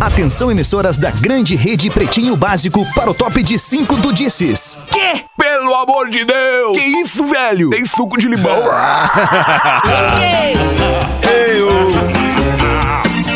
Atenção, emissoras da grande rede Pretinho Básico para o top de 5 do Disses. Quê? Pelo amor de Deus! Que isso, velho? Tem suco de limão.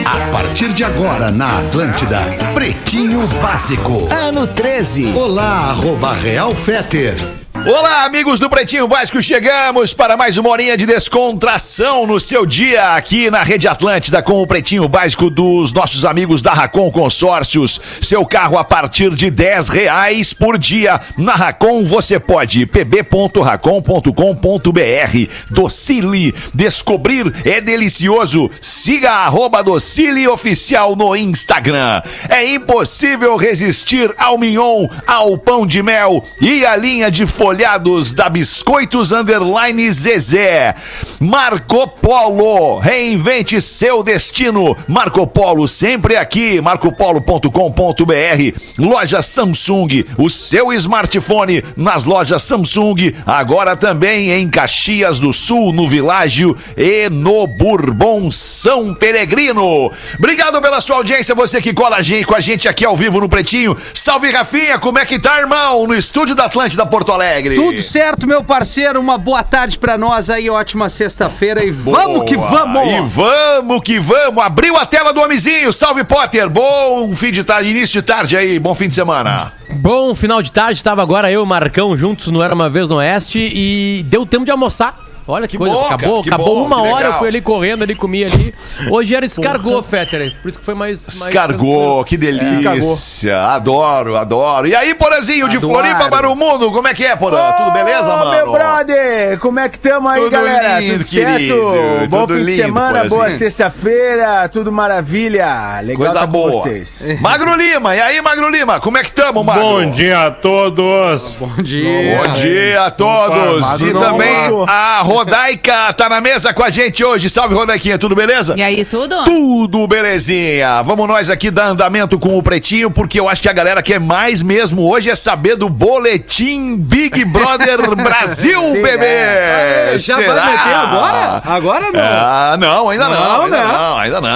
A partir de agora na Atlântida, Pretinho Básico. Ano 13. Olá, arroba Real Feter. Olá, amigos do Pretinho Básico, chegamos para mais uma horinha de descontração no seu dia aqui na Rede Atlântida com o Pretinho Básico dos nossos amigos da Racon Consórcios. Seu carro a partir de 10 reais por dia. Na Racon você pode pb.racon.com.br. Docile, descobrir é delicioso. Siga a Docile Oficial no Instagram. É impossível resistir ao mignon, ao pão de mel e à linha de folhados da Biscoitos Underline Zezé. Marco Polo, reinvente seu destino. Marco Polo sempre aqui, marcopolo.com.br. Loja Samsung, o seu smartphone nas lojas Samsung, agora também em Caxias do Sul, no Világio e no Bourbon São Peregrino. Obrigado pela sua audiência, você que cola gente- com a gente aqui ao vivo no Pretinho. Salve, Rafinha, como é que tá, irmão? No estúdio da Atlântida Porto Alegre. Tudo certo, meu parceiro. Uma boa tarde pra nós aí, ótima sexta-feira e vamos que Boa. vamos! E vamos que vamos! Abriu a tela do homenzinho. Salve, Potter! Bom fim de tarde, início de tarde aí, bom fim de semana. Bom final de tarde, estava agora eu e o Marcão juntos no Era Uma Vez no Oeste e deu tempo de almoçar. Olha que, Que coisa, bom, acabou, que acabou bom, uma que hora, eu fui ali correndo, ali comi ali. Hoje era escargot, Fetter, por isso que foi mais... mais Escargou, que delícia. Adoro, adoro. E aí, Porazinho, de. Floripa para o mundo, como é que é, Porã? Tudo beleza, Ô, mano? meu brother, como é que tamo aí, Tudo galera? lindo, tudo certo? querido, Bom tudo fim de lindo, semana, Porazinho. boa sexta-feira, tudo maravilha. Legal Coisa tá boa. vocês. Magro Lima, e aí, Magro Lima, como é que tamo, Magro? Bom dia a todos. Bom dia! Bom dia a todos! E também a Rodaica tá na mesa com a gente hoje. Salve, Rodaiquinha, tudo beleza? E aí, tudo? Tudo belezinha! Vamos nós aqui dar andamento com o Pretinho, porque eu acho que a galera quer mais mesmo hoje é saber do boletim Big Brother Brasil, Sim, bebê! Já vai meter agora? Agora não. Ah, não, ainda não, Não, ainda né? não, ainda não.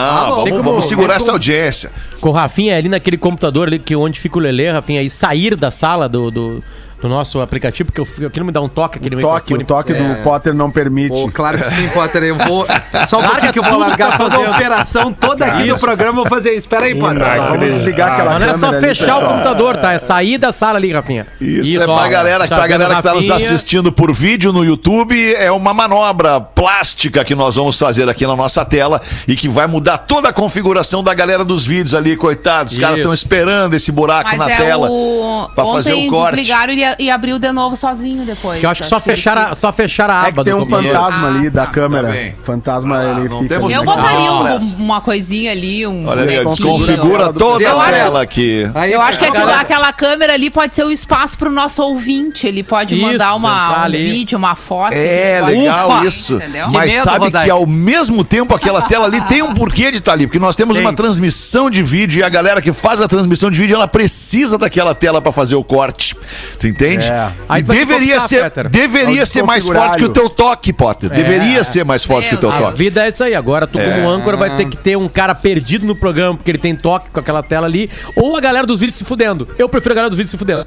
Tem vamos, como- vamos segurar essa como- audiência. Com o Rafinha ali naquele computador ali, que onde fica o Lelê, Rafinha, e sair da sala do, do, do nosso aplicativo, porque eu, fico- aquilo me dá um toque, aquele Toque, o toque É. do Potter não permite. Pô, claro que sim, Potter. Eu vou. Só um pouquinho que eu vou largar tá toda a fazendo. operação toda aqui do programa. Vou fazer isso. Espera aí, Potter. Vamos desligar aquela Mas não é só ali, fechar o computador, tá? É sair da sala ali, Rafinha. Isso, é ó, pra galera, tá pra vendo galera que tá nos assistindo por vídeo no YouTube, é uma manobra plástica que nós vamos fazer aqui na nossa tela e que vai mudar toda a configuração da galera dos vídeos ali, coitados. Os caras Isso. estão esperando esse buraco Mas na é tela o... pra fazer Ontem o corte. desligaram e, e abriu de novo sozinho depois. Que eu acho que só fechar a, só fechar a É aba que tem do um fantasma ali da Ah, câmera. tá fantasma Ah, ele fica ali. Eu botaria um- uma coisinha ali, um Olha ali, desconfigura toda a tela aqui. Eu acho que aquela, câmera ali pode ser o espaço pro nosso ouvinte. Ele pode mandar uma, um ali. vídeo, uma foto. É, legal Ufa! isso. Entendeu? Mas medo, sabe que ao mesmo tempo aquela tela ali tem um porquê de estar ali, porque nós temos Tem. uma transmissão de vídeo e a galera que faz a transmissão de vídeo, ela precisa daquela tela pra fazer o corte. Tu entende? É. Aí E deveria ser, Peter. deveria É ser mais forte que o teu toque, Potter. Deveria ser mais forte que o teu Meu A toque. vida é isso aí. Agora tu, como âncora, vai ter que ter um cara perdido no programa porque ele tem toque com aquela tela ali, ou a galera dos vídeos se fudendo. Eu prefiro a galera dos vídeos se fudendo.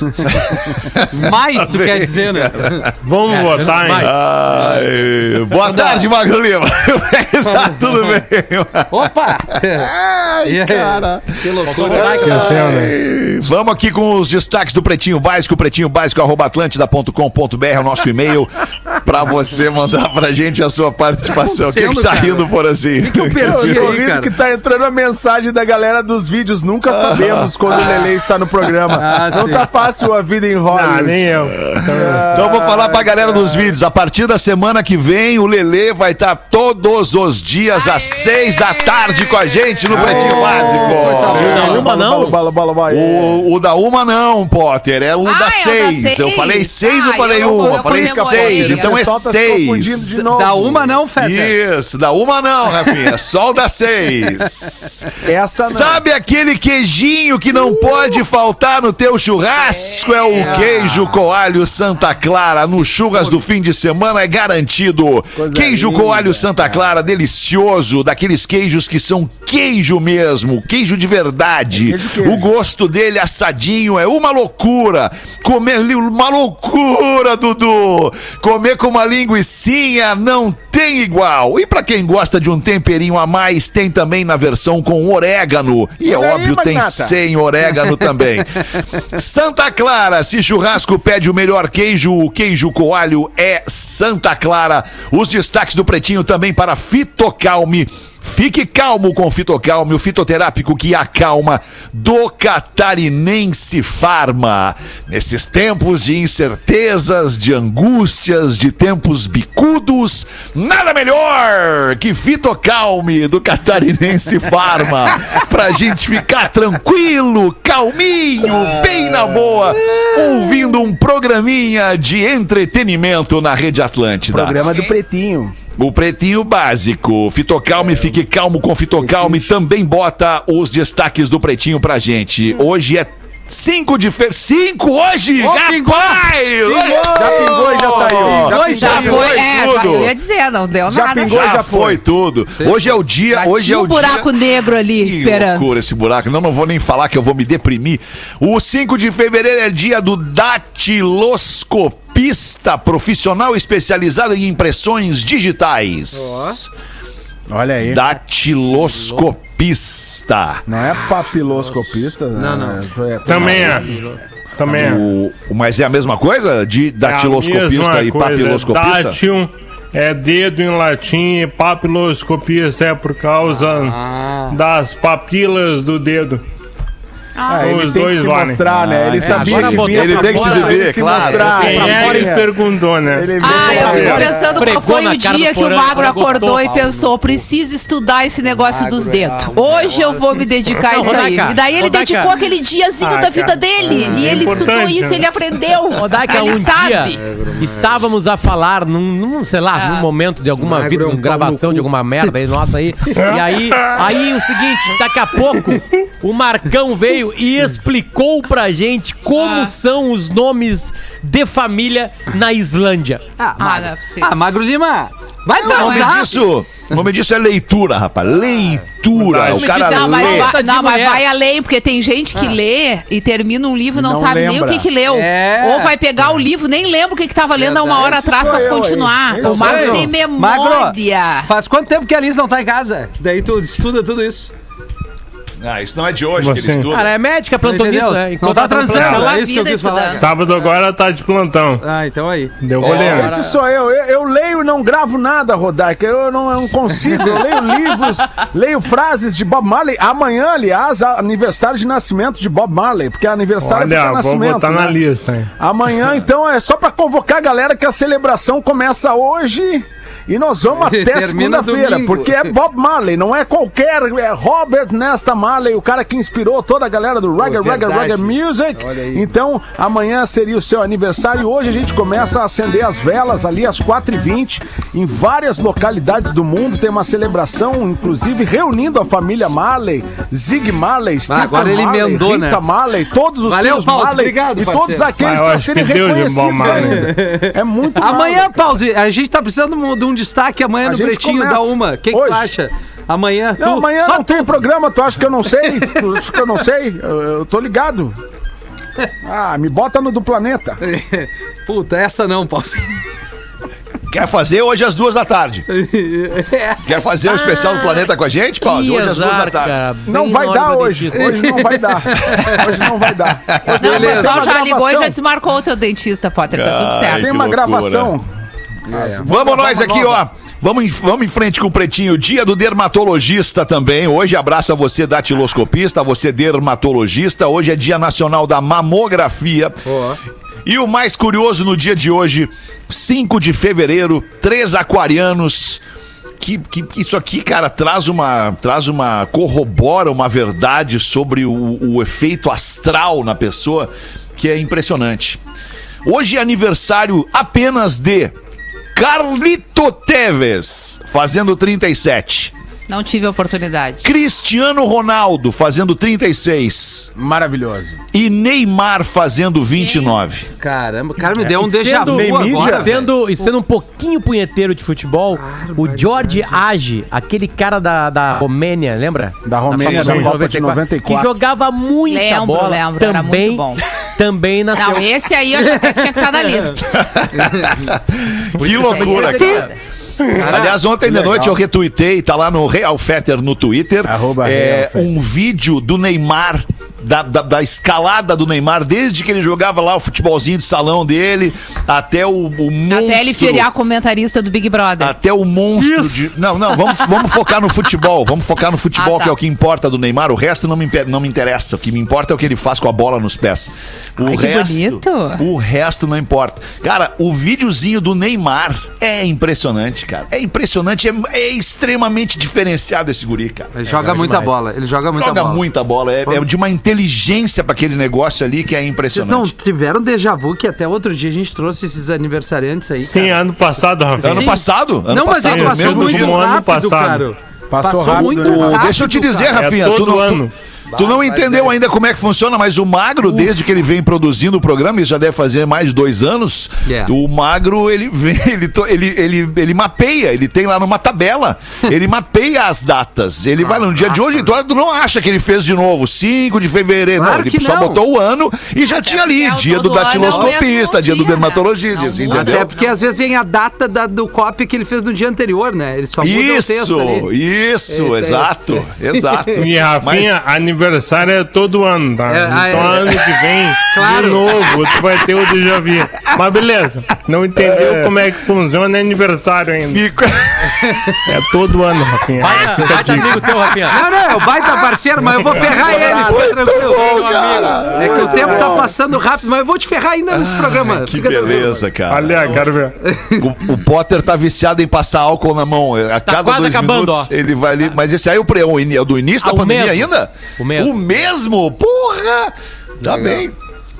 Mais, tu quer dizer, né? Vamos É, votar, hein? Ai, boa tarde, Magro Lima. tá tudo bem? Opa! Ai, cara. Que loucura. Ai, Vamos aqui com os destaques do Pretinho Básico, pretinho básico, arroba atlântida.com.br, é o nosso e-mail, pra você mandar pra gente a sua participação. O que, que tá cara? rindo, Porazinho? que eu perdi? Eu aí, cara? que tá entrando a mensagem da galera dos vídeos. Nunca sabemos quando o Lele está no programa. Ah, não sim. tá fácil a vida em Hollywood. Ah, nem eu. Então eu vou falar pra galera dos vídeos. A partir da semana que vem, o Lelê vai estar todos os dias às seis da tarde com a gente no Pretinho Básico. boa. Bala, Uma não? bala, bala, bala, bala. O, o da Uma não, Potter. É o Ah, da Ah, é o da seis. seis. Eu falei seis ou Ah, falei eu- uma? eu Eu falei comemorei. seis, então O é pessoal tá se confundindo seis. de novo. Da uma não, Feta. Isso, da uma não, Rafinha, só o da seis. Essa não. Sabe aquele queijinho que não pode faltar no teu churrasco? É, o queijo coalho Santa Clara. No churras do fim de semana é garantido. Coisa queijo linda. coalho Santa Clara, delicioso. Daqueles queijos que são queijo mesmo, queijo de verdade. É queijo, queijo. O gosto dele assadinho é uma loucura. Comer uma loucura, Dudu. Comer com uma linguiçinha não tem igual. E pra quem gosta de um temperinho a mais, tem também na versão com orégano. E é Olha aí, óbvio, tem sem orégano também. Santa Clara, se churrasco pede o melhor queijo, o queijo coalho é Santa Clara. Os destaques do Pretinho também para Fitocalme. Fique calmo com o Fitocalme, o fitoterápico que acalma do Catarinense Farma. Nesses tempos de incertezas, de angústias, de tempos bicudos, nada melhor que Fitocalme do Catarinense Farma. Pra gente ficar tranquilo, calminho, bem na boa, ouvindo um programinha de entretenimento na Rede Atlântida. Programa do Pretinho. O pretinho básico. Fitocalme, fique calmo com Fitocalme. Também bota os destaques do pretinho pra gente. Hoje é 5 de fevereiro. 5 hoje! Ô, pingou! Rapaz! Já pingou e já saiu. Já Dois Já pingou. foi, é, já, tudo. eu ia dizer, não deu Já nada. pingou. Já, já foi. foi. tudo. Hoje é o dia. Já hoje tinha é o um buraco dia. negro ali Que esperando. loucura esse buraco. Não, não vou nem falar que eu vou me deprimir. O 5 de fevereiro é dia do datiloscopista profissional especializado em impressões digitais. Olha aí. Datiloscopista. Não é papiloscopista? Não, não. É, é- Também é. Também é. O, o- mas é a mesma coisa? De É datiloscopista mesma e coisa. papiloscopista? Dátil é dedo em latim e papiloscopista é por causa Ah. das papilas do dedo. Ah, ele Os tem que dois se valem. mostrar, né? Ele é, sabia agora que botou vinha Ele pra tem que se fora, exibir, ele se claro. mostrar. Quem Ele é que perguntou, né? Ele Ah, eu pra fico pensando qual foi na o cara dia que o Porã, magro gostou. acordou e pensou, preciso estudar esse negócio dos dedos. Hoje eu vou me dedicar a Não, isso aí. Rodaica, E daí ele Rodaica. dedicou aquele diazinho Ah, da vida cara. dele. É E ele estudou importante, isso, né? ele aprendeu. Rodaica, ele um sabe. dia estávamos a falar num, num, sei lá, Ah. num momento de alguma Magro vida, é um numa pau gravação de alguma merda aí, nossa aí. E aí, aí o seguinte, daqui a pouco o Marcão veio e explicou pra gente como Ah. são os nomes de família na Islândia. Ah, Ah, não é possível. Ah, Magro Lima, vai O nome transar. disso, o nome disso é leitura, rapaz. Leitura. O cara diz- Não, mas, lê. vai, não, mas vai além, porque tem gente que lê e termina um livro e não, Não sabe nem o lembra. que que leu. É. Ou vai pegar o livro, nem lembra o que que tava lendo há uma hora Esse atrás sou pra eu continuar. O Magro eu. tem Magro, memória. faz quanto tempo que a Liz não tá em casa? Daí tu estuda tudo isso. Ah, isso não é de hoje que ele estuda. Cara, é médica, plantonista, né? Não Enquanto tá transando, é isso que eu quis falar. Sábado agora tá de plantão. Ah, então aí. Deu rolê. Esse sou eu. eu. eu leio e não gravo nada, Rodaica. Eu não, eu não consigo. Eu leio livros, leio frases de Bob Marley. Amanhã, aliás, é aniversário de nascimento de Bob Marley, porque é aniversário Olha, do vou nascimento. botar na né? lista. hein? Amanhã, então, é só pra convocar a galera que a celebração começa hoje. E nós vamos até segunda-feira, porque é Bob Marley, não é qualquer, é Robert Nesta Marley, o cara que inspirou toda a galera do Reggae, Reggae, verdade. Reggae Music. Aí. Então, amanhã seria o seu aniversário. Hoje a gente começa a acender as velas ali às 4h20 em várias localidades do mundo. Tem uma celebração, inclusive, reunindo a família Marley, Zig Marley, Stephen agora ele Marley, emendou, Rita né? Marley, todos os Valeu, Paulo, Marley obrigado, e parceiro. todos aqueles Ah, para serem reconhecidos Marley. ainda. É muito Amanhã. Pause, a gente tá precisando de um destaque amanhã A no Pretinho começa da Uma. O que, que tu hoje. acha? Amanhã, Não, tu, amanhã só não tem programa, tu acha que eu não sei? Tu acha que eu não sei? Eu, eu tô ligado. Ah, me bota no do planeta. Puta, essa não, Pause. Quer fazer hoje às duas da tarde? Quer fazer o especial do Planeta com a gente, Paulo? Hoje às duas da tarde. Não vai dar hoje. dentista. Hoje não vai dar. Hoje não vai dar. Não, o pessoal já ligou e já desmarcou o teu dentista, Potter. Tá tudo Ai, certo. Tem uma loucura. gravação. Vamos nós aqui, ó. Vamos em, vamos em frente com o Pretinho. Dia do dermatologista também. Hoje abraço a você datiloscopista, a você dermatologista. Hoje é dia nacional da mamografia. E o mais curioso no dia de hoje, 5 de fevereiro, três aquarianos. Que, que, que isso aqui, cara, traz uma, traz uma, corrobora uma verdade sobre o, o efeito astral na pessoa. que é impressionante. Hoje é aniversário apenas de Carlito Teves, fazendo 37. Não tive oportunidade. Cristiano Ronaldo, fazendo 36. Maravilhoso. E Neymar, fazendo 29. Caramba, cara, me deu um déjà vu sendo- agora. e sendo, e sendo um pouquinho punheteiro de futebol, o George Age, aquele cara da, da Romênia, lembra? Da Romênia, Na da Copa de 94. Que jogava muita Lembro, bola. lembro, era também, muito bom. Também nasceu. Não, esse aí eu já tinha que estar na lista. Que loucura, cara. Aliás, ontem de legal. noite eu retuitei, tá lá no Real Fetter no Twitter, Arroba é, Real um vídeo do Neymar. Da, da- da escalada do Neymar, desde que ele jogava lá o futebolzinho de salão dele, até o, o monstro. Até ele virar comentarista do Big Brother. Até o monstro de. Não, não, vamos, vamos focar no futebol. Vamos focar no futebol, Ah, tá. que é o que importa do Neymar. O resto não me, não me interessa. O que me importa é o que ele faz com a bola nos pés. O Ai, que resto. bonito. O resto não importa. Cara, o videozinho do Neymar é impressionante, cara. É impressionante, é, é extremamente diferenciado esse guri, cara. Ele joga muita demais. bola, ele joga muita Joga bola. muita bola. É, é de uma inteligência pra aquele negócio ali que é Vocês impressionante. não tiveram déjà vu que até outro dia a gente trouxe esses aniversariantes aí, Sim, cara? ano passado, Rafinha. Ano passado? Ano não, mas passado, ele passou mesmo muito como ano rápido, passado. cara. Passou rápido, muito né? rápido. Deixa eu te dizer, cara. Rafinha. É tu todo não, ano. Tu, tu não entendeu ainda como é que funciona, mas o Magro, desde que ele vem produzindo o programa, isso já deve fazer mais de dois anos, Yeah. o Magro, ele vem, ele, to- ele, ele, ele mapeia, ele tem lá numa tabela, ele mapeia as datas. Ele vai no dia de hoje, tu tu não acha que ele fez de novo, 5 de fevereiro, Claro não, ele que só não. botou o ano e já tinha ali, é dia do é datiloscopista, dia do dia, né? dermatologista, assim, entendeu? É porque às vezes vem a data da- do copy que ele fez no dia anterior, né? Ele só muda o texto Isso, ali. isso, Eita, exato, exato. E Rafinha, aniversário é todo ano, tá? É, ah, então é. ano que vem, Claro. de novo, tu vai ter o déjà vu. Mas beleza, não entendeu como é que funciona aniversário ainda. Fica- É todo ano, Rafinha. Baita, Fica baita amigo teu, Rafinha. Não, não, é o baita parceiro, mas eu vou ferrar ele, fica tranquilo. bom, cara. É que o tempo tá passando rápido, mas eu vou te ferrar ainda nesse programa. Que Fica tranquilo. beleza, cara. Olha, quero ver. O, o Potter tá viciado em passar álcool na mão. A cada quase dois acabando, minutos ó. ele vai ali. Mas esse aí é o, pre- é é do início Ah, da o pandemia mesmo. ainda? O mesmo. O mesmo? Porra! Tá bem.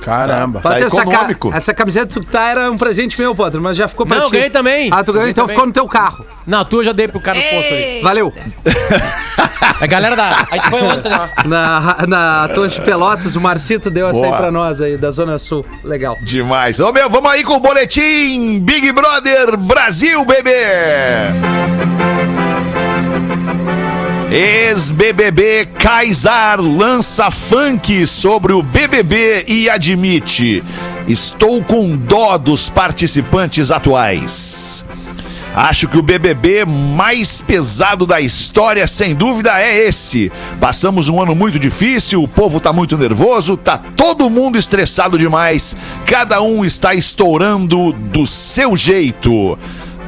Caramba. Tá Potter, essa, econômico. ca- essa camiseta tu tá era um presente meu, Potter, mas já ficou pra Não, ti. ganhei também. Ah, tu ganhou, então também. ficou no teu carro. Não, tu eu já dei pro cara no posto ali. Ei, Valeu. A galera da. A gente foi ontem, né? Na, na Atlântico Pelotas, o Marcito deu essa aí Boa. pra nós aí, da Zona Sul. Legal. Demais. Ô meu, vamos aí com o boletim Big Brother Brasil, bebê! Ex-BBB Kaysar lança funk sobre o BBB e admite: Estou com dó dos participantes atuais. Acho que o BBB mais pesado da história, sem dúvida, é esse. Passamos um ano muito difícil, o povo tá muito nervoso, tá todo mundo estressado demais. Cada um está estourando do seu jeito.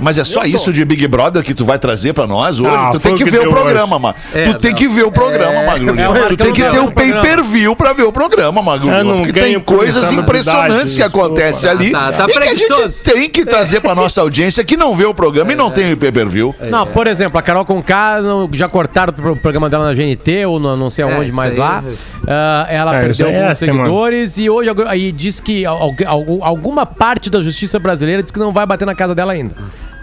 Mas é só isso de Big Brother que tu vai trazer pra nós hoje? Ah, tu tem que que ver o programa, mano. É, tu tem não. que ver o programa, Magro Lima. é Tu tem que ter o pay-per-view pra ver o programa, Magro Lima. Porque tem coisas impressionantes que acontecem ali. Tá- tá e que a gente tem que trazer pra nossa audiência que não vê o programa e não tem o pay-per-view. Não, por exemplo, a Carol Conká já cortaram o pro- programa dela na GNT ou no- não sei É, aonde isso mais lá. é- Ah, ela É, perdeu é alguns mano. seguidores e hoje aí diz que al- al- alguma parte da justiça brasileira diz que não vai bater na casa dela ainda.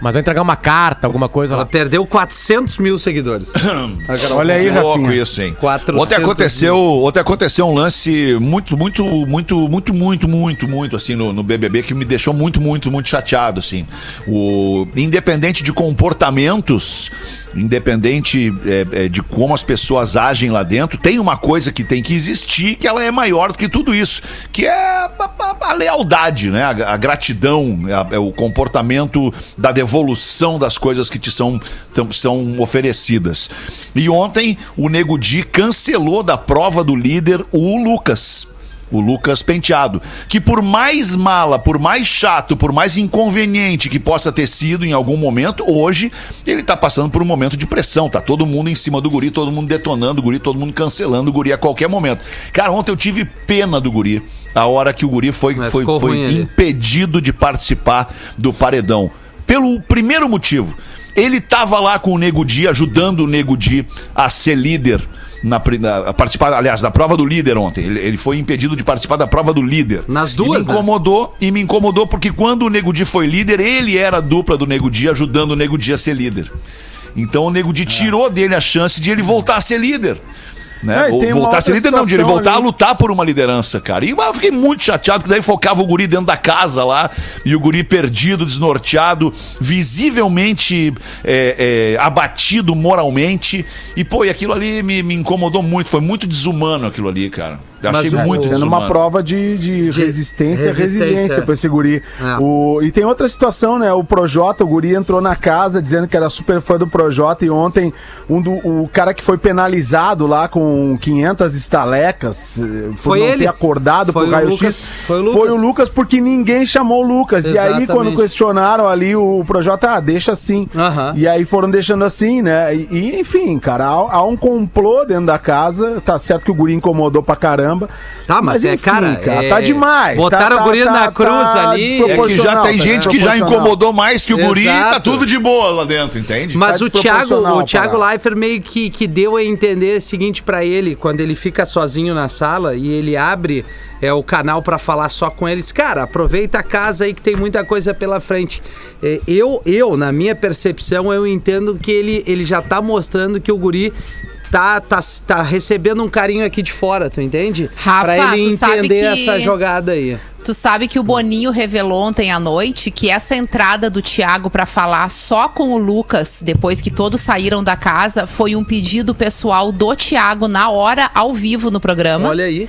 Mas vai entregar uma carta, alguma coisa Ela lá. perdeu 400 mil seguidores. Olha aí, Que louco Rafinha. isso, hein? 400 Ontem aconteceu, ontem aconteceu um lance muito, muito, muito, muito, muito, muito, muito, assim, no, no BBB que me deixou muito, muito, muito chateado, assim. O, independente de comportamentos, independente é, é, de como as pessoas agem lá dentro, tem uma coisa que tem que existir que ela é maior do que tudo isso, que é a, a- a lealdade, né? A, a gratidão, é o comportamento da devolução das coisas que te são, tam- são oferecidas. E ontem o Nego Di cancelou da prova do líder o Lucas. O Lucas Penteado, que por mais mala, por mais chato, por mais inconveniente que possa ter sido em algum momento, hoje ele tá passando por um momento de pressão. Tá todo mundo em cima do guri, todo mundo detonando o guri, todo mundo cancelando o guri a qualquer momento. Cara, ontem eu tive pena do guri. A hora que o guri foi, Mas foi, foi impedido de participar do paredão. Pelo primeiro motivo, ele tava lá com o Nego Di, ajudando o Nego Di a ser líder Na, na- participar, aliás, da prova do líder ontem. Ele, ele foi impedido de participar da prova do líder. Nas E duas, me né? incomodou, e me incomodou porque quando o Nego Di foi líder, ele era a dupla do Nego Di, ajudando o Nego Di a ser líder. Então o Nego É. Di tirou dele a chance de ele voltar a ser líder. Né? É, Ou voltar a ser líder, não, de ele voltar ali. a lutar por uma liderança, cara. E eu fiquei muito chateado, porque daí focava o guri dentro da casa lá, e o guri perdido, desnorteado, visivelmente é, é, abatido moralmente. E, pô, e aquilo ali me, me incomodou muito, foi muito desumano aquilo ali, cara. Eu Mas achei o- muito Sendo uma prova de, de resistência, resistência, resiliência pra esse guri. É. O, e tem outra situação, né? O Projota, o guri entrou na casa dizendo que era super fã do Projota e ontem um do, o cara que foi penalizado lá com 500 estalecas eh, por Foi não ele. ter acordado Foi pro o raio-x. Lucas. Foi o Foi Lucas. o Lucas porque ninguém chamou o Lucas. E aí Exatamente. quando questionaram ali o Projota, ah, deixa assim. Aham. E aí foram deixando assim, né? E, e, enfim, cara, há, há um complô dentro da casa. Tá certo que o guri incomodou pra caramba. Tá, mas, é, enfim, cara, é- tá demais. Botaram tá, o guri tá, na tá, cruz tá ali. É que já tem tá gente que já incomodou mais que o guri, tá tudo de boa lá dentro, entende? Mas Tá o Thiago, o Thiago. Leifert meio que, que deu a entender o seguinte pra ele, quando ele fica sozinho na sala e ele abre é, o canal pra falar só com eles, cara, aproveita a casa aí que tem muita coisa pela frente. É, eu, eu, na minha percepção, eu entendo que ele, ele já tá mostrando que o guri tá, tá, tá recebendo um carinho aqui de fora, tu entende? Rafa, pra ele entender que- essa jogada aí. Tu sabe que o Boninho revelou ontem à noite que essa entrada do Thiago pra falar só com o Lucas, depois que todos saíram da casa, foi um pedido pessoal do Thiago na hora, ao vivo no programa. Olha aí.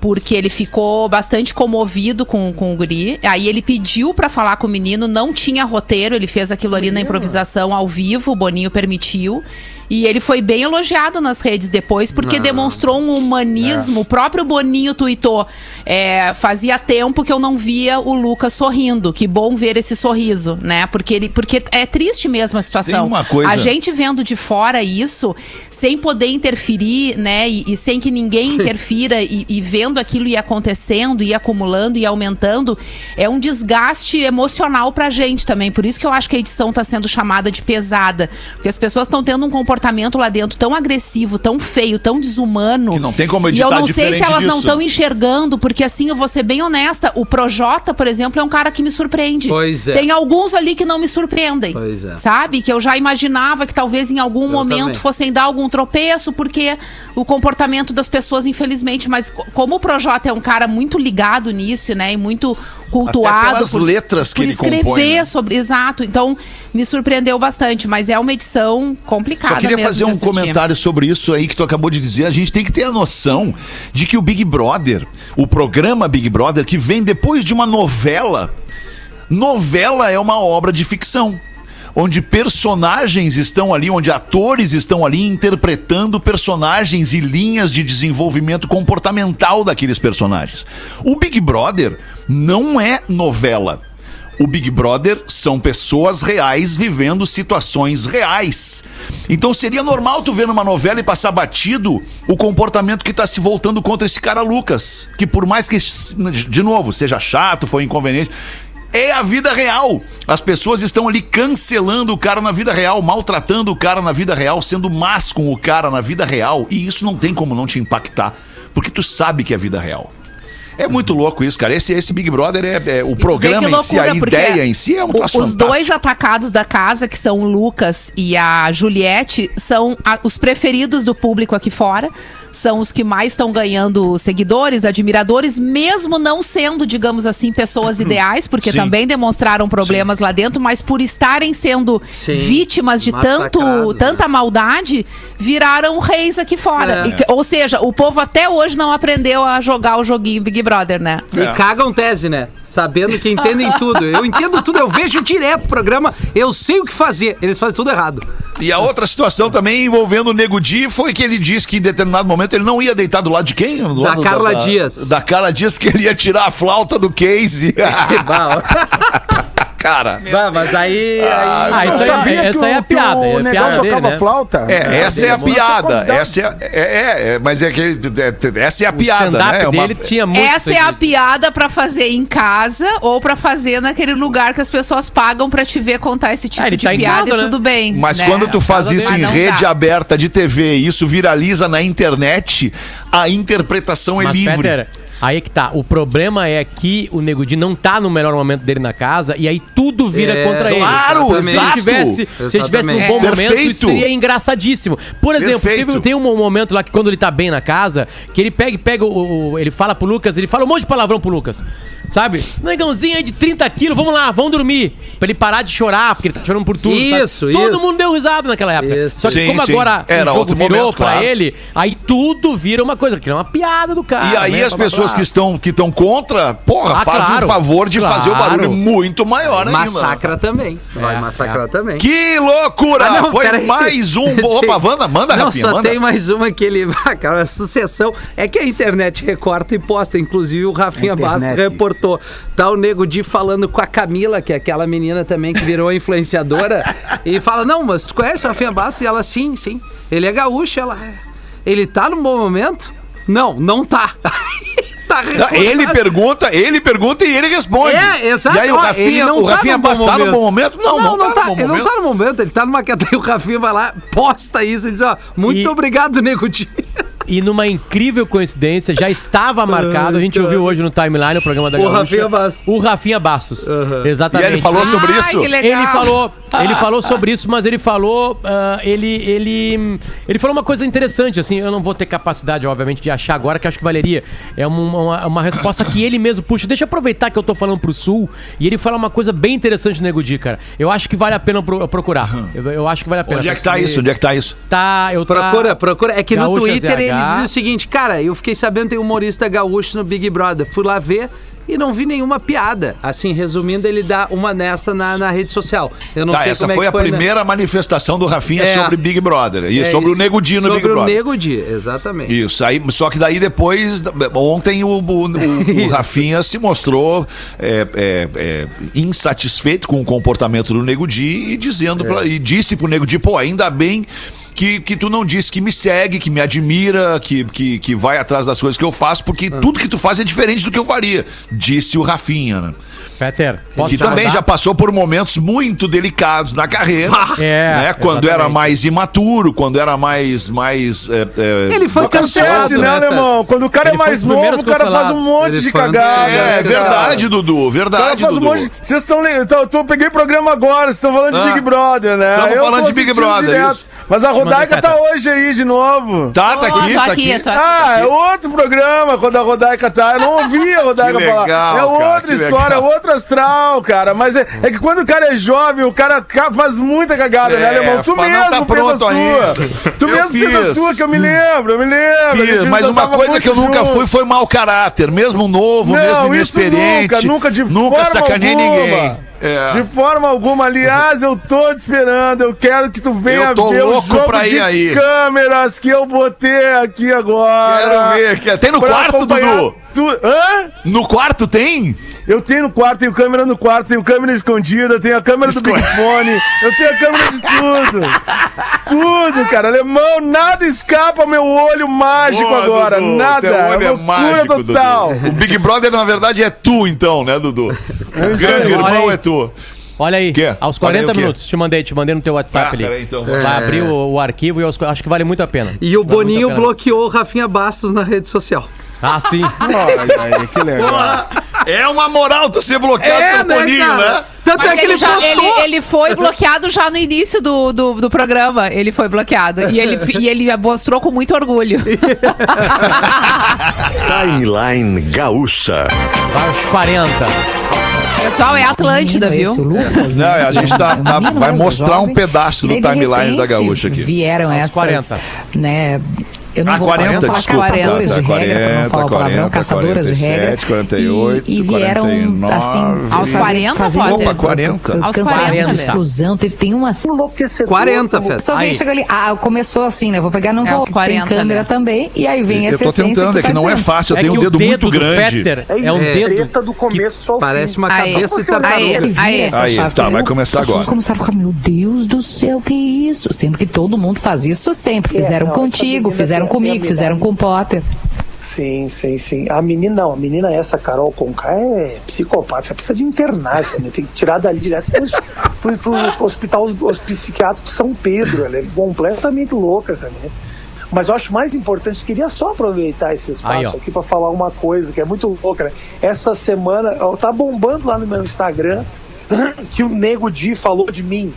porque ele ficou bastante comovido com, com o guri. Aí ele pediu pra falar com o menino, não tinha roteiro, ele fez aquilo ali na improvisação ao vivo, o Boninho permitiu. E ele foi bem elogiado nas redes depois, porque demonstrou um humanismo. O próprio Boninho tuitou. é, fazia tempo que eu não via o Lucas sorrindo. Que bom ver esse sorriso, né? Porque, ele, porque é triste mesmo a situação. Tem uma coisa- A gente vendo de fora isso, sem poder interferir, né? E, e sem que ninguém interfira e, e vendo aquilo ir acontecendo, e acumulando e aumentando, é um desgaste emocional pra gente também. Por isso que eu acho que a edição tá sendo chamada de pesada. Porque as pessoas estão tendo um comportamento lá dentro tão agressivo, tão feio, tão desumano. Que não tem como E eu editar não sei se elas não disso. estão enxergando, porque assim, eu vou ser bem honesta, o Projota, por exemplo, é um cara que me surpreende. Pois é. Tem alguns ali que não me surpreendem. Pois é. Sabe? Que eu já imaginava que talvez em algum momento também. fossem dar algum tropeço, porque o comportamento das pessoas, infelizmente, mas co- como o Projota é um cara muito ligado nisso, né? E muito cultuado. pelas letras que por ele escrever compõe, né? sobre. Exato. Então, me surpreendeu bastante, mas é uma edição complicada. Só queria fazer um comentário sobre isso aí que tu acabou de dizer. A gente tem que ter a noção de que o Big Brother, o programa Big Brother, que vem depois de uma novela, novela é uma obra de ficção. Onde personagens estão ali, onde atores estão ali interpretando personagens e linhas de desenvolvimento comportamental daqueles personagens. O Big Brother não é novela. O Big Brother são pessoas reais vivendo situações reais. Então seria normal tu ver numa novela e passar batido o comportamento que tá se voltando contra esse cara Lucas. Que por mais que, de novo, seja chato, foi inconveniente. É a vida real. As pessoas estão ali cancelando o cara na vida real, maltratando o cara na vida real, sendo más com o cara na vida real. E isso não tem como não te impactar, porque tu sabe que é vida real. É muito louco isso, cara. Esse, esse Big Brother é, é- o programa que em si, a loucura, ideia em si é um troço Os dois atacados da casa, que são o Lucas e a Juliette, são a- os preferidos do público aqui fora. São os que mais estão ganhando seguidores, admiradores, mesmo não sendo, digamos assim, pessoas ideais, porque Sim. também demonstraram problemas lá dentro, mas por estarem sendo Sim. vítimas de tanto, Massacrados, tanta maldade, viraram reis aqui fora. É. E ou seja, o povo até hoje não aprendeu a jogar o joguinho Big Brother, né? É. E cagam tese, né? Sabendo que entendem tudo. Eu entendo tudo, eu vejo direto o programa, eu sei o que fazer. Eles fazem tudo errado. E a outra situação também envolvendo o Nego Di foi que ele disse que em determinado momento ele não ia deitar do lado de quem? Do Da Carla Dias. Da Carla Dias, porque ele ia tirar a flauta do Casey. Cara. Bah, mas aí. aí Ah, isso aí, Sabia essa aí é o- a piada. que É o a negão piada dele, tocava né? flauta. É, essa é a piada. Essa é, é, é, é, mas é que é- essa é a O piada, stand-up né? É uma- dele tinha muito Essa é a piada pra fazer em casa ou pra fazer naquele lugar que as pessoas pagam pra te ver contar esse tipo Ah, de tá piada casa, e né? tudo bem. Mas né? quando tu faz isso em rede dá. aberta de TV e isso viraliza na internet, a interpretação é Mas, livre. Peter, aí é que tá. O problema é que o Nego Di não tá no melhor momento dele na casa e aí tudo vira É, contra ele. claro, se ele tivesse, se ele tivesse num bom É. momento, Perfeito. isso seria engraçadíssimo. Por exemplo, teve- tem um momento lá que quando ele tá bem na casa, que ele pega e pega o, o- ele fala pro Lucas, ele fala um monte de palavrão pro Lucas. Sabe? Negãozinho aí de 30 quilos, vamos lá, vamos dormir. Pra ele parar de chorar, porque ele tá chorando por tudo. sabe? Isso, Todo isso. mundo deu risada naquela época. Isso. Só que Sim, como sim. agora Era o jogo outro virou momento, pra claro. ele, aí tudo vira uma coisa, que é uma piada do cara. E aí né? as Blá, pessoas blá. que estão que estão contra, porra, Ah, fazem claro, o favor de fazer o claro. barulho muito maior ainda. Massacra também. Vai É, massacrar é. também. Que loucura! Ah, não, Foi peraí. mais um. Opa, Wanda, manda, Não, Rafinha, só manda. tem mais uma que ele. Ah, cara, a sucessão. É que a internet recorta e posta. Inclusive o Rafinha Bastos internet. Reportou. Tá o Nego Di falando com a Camila, que é aquela menina também que virou influenciadora. e fala: Não, mas tu conhece o Rafinha Bastos? E ela, sim, sim. Ele é gaúcho. Ela, "É." Ele tá num bom momento? Não, não tá. tá Ah, Ele pergunta, ele pergunta e ele responde. É, exato. E aí o Rafinha, ele não o tá Rafinha num bom tá num bom momento? Não, não, tá, no bom Ele momento. não tá no momento, ele tá numa queda. E o Rafinha vai lá, posta isso e diz: Ó, muito E- obrigado, Nego Di. E numa incrível coincidência, já estava marcado, a gente ouviu hoje no timeline o programa da O Gaúcha, Rafinha Bastos. O Rafinha Bastos. E Exatamente. ele falou sobre Ai, isso? que legal. Ele falou, ele falou sobre isso, mas ele falou, ah, ele, ele, ele falou uma coisa interessante, assim, eu não vou ter capacidade, obviamente, de achar agora, que acho que valeria. É uma, uma, uma resposta que ele mesmo puxa. Deixa eu aproveitar que eu tô falando pro Sul, e ele fala uma coisa bem interessante no Nego Di, cara. Eu acho que vale a pena pro- procurar. Eu, eu acho que vale a pena. Onde é que tá isso? Onde é que tá isso? Tá, eu tá- Procura, procura. É que no Gaúcha Twitter ele dizia o seguinte, cara, eu fiquei sabendo que tem um humorista gaúcho no Big Brother. Fui lá ver e não vi nenhuma piada. Assim, resumindo, ele dá uma nessa na, na rede social. Eu não Tá, sei essa como foi é a que foi. né? primeira manifestação do Rafinha É. sobre Big Brother. E É sobre o isso. Nego Di no Sobre Big o Brother. Nego Di, exatamente. Isso, aí, só que daí depois, ontem o, o, o- o Rafinha se mostrou é, é, é, insatisfeito com o comportamento do Nego Di e dizendo pra- e disse pro Nego Di, pô, ainda bem que, que tu não disse que me segue, que me admira, que, que, que vai atrás das coisas que eu faço, porque Ah. tudo que tu faz é diferente do que eu faria, disse o Rafinha, né? Peter, posso que também mandar? já passou por momentos muito delicados na carreira, É, né? Quando era mais imaturo, quando era mais mais é, é, Ele foi Cancelado, né, né, alemão? Quando o cara Ele é mais novo, o cara faz um monte Ele de cagada. É, é verdade, Dudu. O cara Verdade, faz um Dudu. monte de... Vocês estão... Então, eu peguei programa agora, vocês estão falando de Ah. Big Brother, né? Tamo Eu falando de Big Brother, isso. Mas a Rodaica tá hoje aí de novo. Tá, tá Ó, aqui, tô tá aqui, aqui. tô aqui. Ah, é outro programa quando a Rodaica tá. Eu não ouvi a Rodaica Que falar. legal, É cara, outra que história, é legal. outro astral, cara. Mas é, é que quando o cara é jovem, o cara ca- faz muita cagada, né, É, alemão? Tu não mesmo tá fez pronto a ainda. sua. Tu Eu mesmo fez a fiz. sua, que eu me lembro, eu me lembro. Fiz, mas uma coisa que eu nunca junto. fui foi mau caráter. Mesmo novo, Não, mesmo isso inexperiente. nunca, nunca de Nunca forma sacanei alguma. ninguém. É. De forma alguma. Aliás, eu tô te esperando. Eu quero que tu venha ver o jogo de aí. câmeras que eu botei aqui agora. Quero ver. que- Tem no quarto, Dudu? Tu... Hã? No quarto tem? Eu tenho no quarto, tenho câmera no quarto, tenho câmera escondida, tenho a câmera do Big Fone, eu tenho a câmera de tudo. tudo, cara. Alemão, nada escapa ao meu olho mágico Boa, agora. Dudu, nada. teu olho é é mágico, total. Dudu. O Big Brother, na verdade, é tu, então, né, Dudu? O grande irmão aí. é tu. Olha aí, Quê? aos Olha aí 40 o quê? minutos, te mandei, te mandei no teu WhatsApp Ah, ali. peraí, então. Vai abrir o, o arquivo e eu acho que vale muito a pena. E o Vale Boninho bloqueou o Rafinha Bastos na rede social. Ah, sim. Olha aí, que legal. É uma moral tu ser bloqueado É, pelo né, Boninho, cara? né? Tanto Mas é que ele, ele, já, postou. ele, ele foi bloqueado já no início do, do, do programa. Ele foi bloqueado. E ele, e ele mostrou com muito orgulho. Timeline Gaúcha. Aos 40. Pessoal, é Atlântida, viu? esse Lucas, Não, a gente tá- tá- vai mesmo, mostrar um pedaço do timeline da Gaúcha aqui. Vieram Aos essas, 40. né, Eu não Ah, vou 40, falar, vou falar desculpa. caçadores de Tá, regra, pra não falar o palavrão, 40, caçadoras de regra. 47, 48, e, e vieram, 49. assim... Aos fazer- 40, fazer- Potter? Opa, 40. Aos Cansaço, 40, exclusão, teve, tem uma... Enlouquecedor. 40, Festa. Só vem, chega ali, ah, começou assim, né? Vou pegar, não É, vou. aos 40, tem câmera né? também, e aí vem Eu essa tô essência tentando, tu é que tá não é dizendo. fácil, eu é tenho que um dedo dedo muito do grande. Fetter É, é um é, dedo treta do começo Parece uma cabeça de Aí. tartaruga. Aí. tá, eu- vai começar as pessoas agora. começaram a ficar, meu Deus do céu, que isso? Sendo que todo mundo faz isso sempre. É, Fizeram contigo, menina fizeram tem- comigo, fizeram com o Potter. Sim, sim, sim. A menina não, a menina essa, Carol Conká, é psicopata. Você precisa de internar, você né? tem que tirar dali direto pro, pro, pro hospital os psiquiátrico São Pedro. Ela é completamente louca, essa menina. Mas eu acho mais importante, queria só aproveitar esse espaço Aí, aqui para falar uma coisa que é muito louca, né? Essa semana, ó, tá bombando lá no meu Instagram que o Nego Di falou de mim.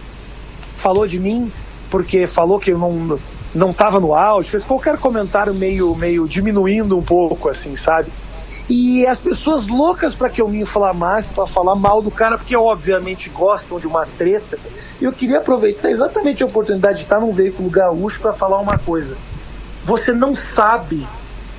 Falou de mim porque falou que eu não, não tava no auge, fez qualquer comentário meio, meio diminuindo um pouco, assim, sabe? E as pessoas loucas para que eu me inflamasse, para falar mal do cara, porque obviamente gostam de uma treta. Eu queria aproveitar exatamente a oportunidade de estar num veículo gaúcho para falar uma coisa. Você não sabe,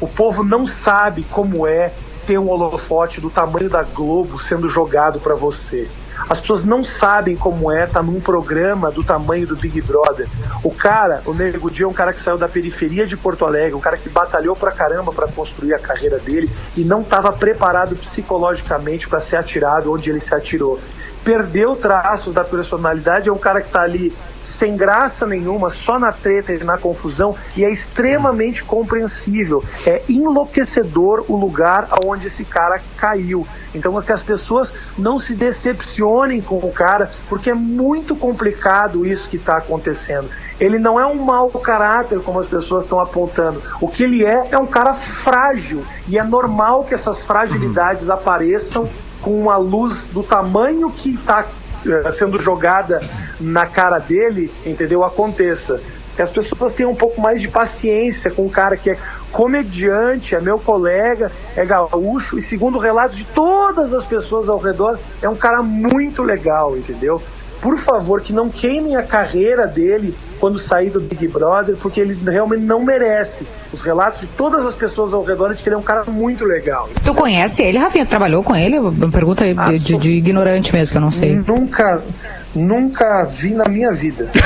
o povo não sabe como é ter um holofote do tamanho da Globo sendo jogado para você. As pessoas não sabem como é estar num programa do tamanho do Big Brother. O cara, o Nego Di é um cara que saiu da periferia de Porto Alegre, um cara que batalhou pra caramba para construir a carreira dele e não estava preparado psicologicamente para ser atirado onde ele se atirou. Perdeu traços da personalidade, é um cara que está ali sem graça nenhuma, só na treta e na confusão, e é extremamente compreensível. É enlouquecedor o lugar aonde esse cara caiu. Então, que as pessoas não se decepcionem com o cara, porque é muito complicado isso que está acontecendo. Ele não é um mau caráter, como as pessoas estão apontando. O que ele é, é um cara frágil. E é normal que essas fragilidades apareçam com uma luz do tamanho que está sendo jogada na cara dele, entendeu? Aconteça. Que as pessoas tenham um pouco mais de paciência com um cara que é comediante, é meu colega, é gaúcho, e segundo o relato de todas as pessoas ao redor, é um cara muito legal, entendeu? Por favor, que não queimem a carreira dele quando sair do Big Brother, porque ele realmente não merece. Os relatos de todas as pessoas ao redor de que ele é um cara muito legal. Tu conhece ele, Rafinha? Trabalhou com ele? Uma pergunta aí de, de- de ignorante mesmo, que eu não sei. Nunca, nunca vi na minha vida.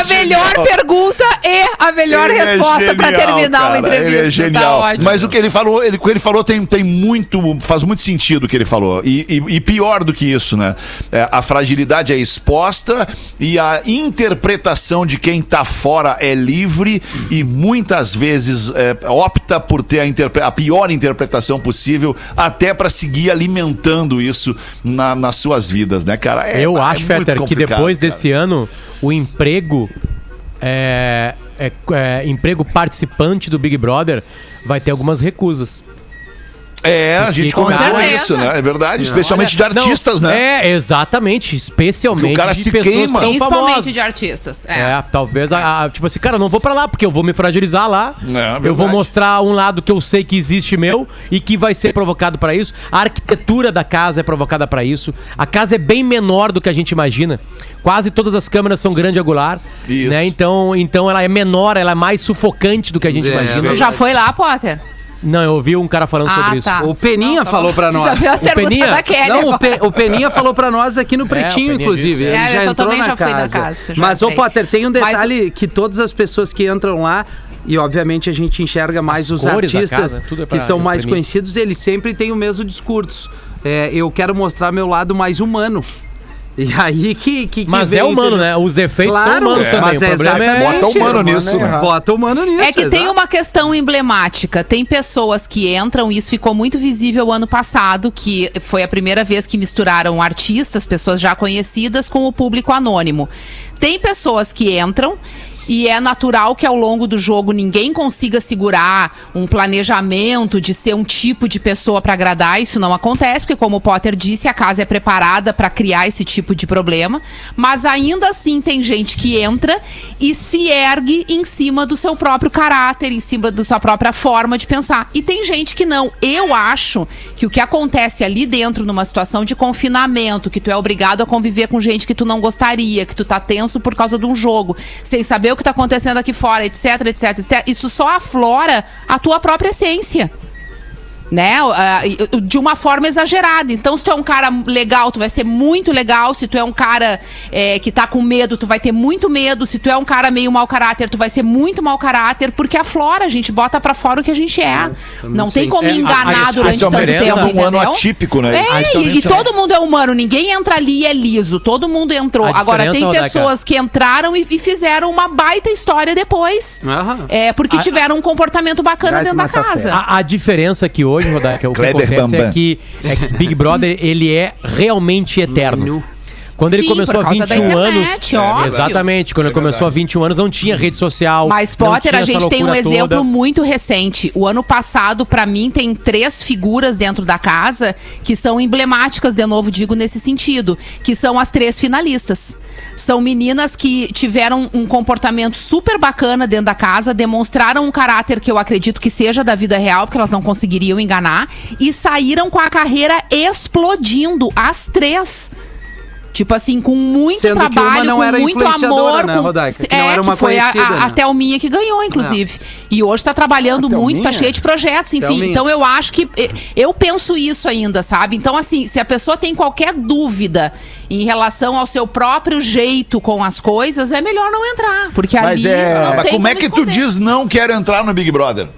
A melhor pergunta e a melhor Ele é resposta pra genial, terminar cara, uma entrevista. Ele é genial. Tá ótimo. Mas o que ele falou, ele, o que ele falou tem, tem muito, faz muito sentido o que ele falou. E, e- e pior do que isso, né? É, a fragilidade é exposta e a interpretação de quem tá fora é livre e muitas vezes é, opta por ter a, interpre- a pior interpretação possível até pra seguir alimentando isso na- nas suas vidas, né, cara? É- Eu é acho, Fetter, que depois cara. desse ano, o emprego é, é- é, emprego participante do Big Brother vai ter algumas recusas. É, a gente Com certeza. isso, né? É verdade, especialmente de Não, artistas, né? É, exatamente. Especialmente Que o cara de se pessoas queima. que são Principalmente famosas. de artistas. É. É, talvez, a, a- tipo assim, cara, eu não vou pra lá porque eu vou me fragilizar lá. É, eu vou mostrar um lado que eu sei que existe meu e que vai ser provocado pra isso. A arquitetura da casa é provocada pra isso. A casa é bem menor do que a gente imagina. Quase todas as câmeras são grande angular, Isso. né? Então, então ela é menor, ela é mais sufocante do que a gente É, imagina. Já foi lá, Potter? Não, eu ouvi um cara falando sobre isso. O Peninha Não, tá falou pra nós. O Peninha? da Kelly Não, o. Pe- o Peninha falou pra nós aqui no Pretinho, Peninha inclusive. disse, Ele é. já É, eu entrou também na já fui na casa. casa, já Mas, ô entrei. Potter, tem um Mas detalhe que todas as pessoas que entram lá, e obviamente a gente enxerga mais As os artistas casa, é que são mais conhecidos, eles sempre têm o mesmo discurso. É, eu quero mostrar meu lado mais humano. E aí que. que, que Mas vem, é humano, entendeu? né? Os defeitos Claro, são humanos é, também. mas o é problema é... Bota humano nisso. né? Bota humano nisso. É que tem uma questão emblemática. Tem pessoas que entram, e isso ficou muito visível ano passado, que foi a primeira vez que misturaram artistas, pessoas já conhecidas, com o público anônimo. Tem pessoas que entram. E é natural que ao longo do jogo ninguém consiga segurar um planejamento de ser um tipo de pessoa para agradar. Isso não acontece, porque, como o Potter disse, a casa é preparada para criar esse tipo de problema. Mas ainda assim tem gente que entra e se ergue em cima do seu próprio caráter, em cima da sua própria forma de pensar. E tem gente que não. Eu acho que o que acontece ali dentro numa situação de confinamento, que tu é obrigado a conviver com gente que tu não gostaria, que tu tá tenso por causa de um jogo, sem saber o que tá acontecendo aqui fora, etc, etc, etc, isso só aflora a tua própria essência né? Ah, De uma forma exagerada. Então, se tu é um cara legal, tu vai ser muito legal. Se tu é um cara é, que tá com medo, tu vai ter muito medo. Se tu é um cara meio mau caráter, tu vai ser muito mau caráter, porque aflora, a gente bota pra fora o que a gente é. Não tem como sensível. enganar a- a- durante é tanto tempo. um ano entendeu? atípico, né? É, e, e todo mundo é humano, ninguém entra ali e é liso. Todo mundo entrou. A Agora, tem pessoas que entraram e, e fizeram uma baita história depois. Aham. É, porque A- tiveram um comportamento bacana dentro da casa. A, a diferença que hoje, Rodaica, que é o que Kleber acontece é Bambam. que, é que Big Brother, ele é realmente eterno. Quando ele Sim, começou por há causa da 21 internet, anos. óbvio. Exatamente, quando ele começou há 21 anos, não tinha rede social. Mas, não Potter, tinha a essa gente tem um loucura exemplo toda. muito recente. O ano passado, pra mim, tem três figuras dentro da casa que são emblemáticas, de novo, digo nesse sentido, que são as três finalistas. São meninas que tiveram um comportamento super bacana dentro da casa, demonstraram um caráter que eu acredito que seja da vida real, porque elas não conseguiriam enganar, e saíram com a carreira explodindo, as três. Tipo assim, com muito Sendo trabalho, não com era muito amor. né, com... Rodaica? Que é, não era uma que foi a, conhecida, a, né? a Thelminha que ganhou, inclusive. E hoje tá trabalhando A muito, tá cheio de projetos, enfim. Thelminha. Então eu acho que. Eu penso isso ainda, sabe? Então, assim, se a pessoa tem qualquer dúvida em relação ao seu próprio jeito com as coisas, é melhor não entrar. Porque Mas ali. é- não mas tem como é que tu esconder. diz não quero entrar no Big Brother?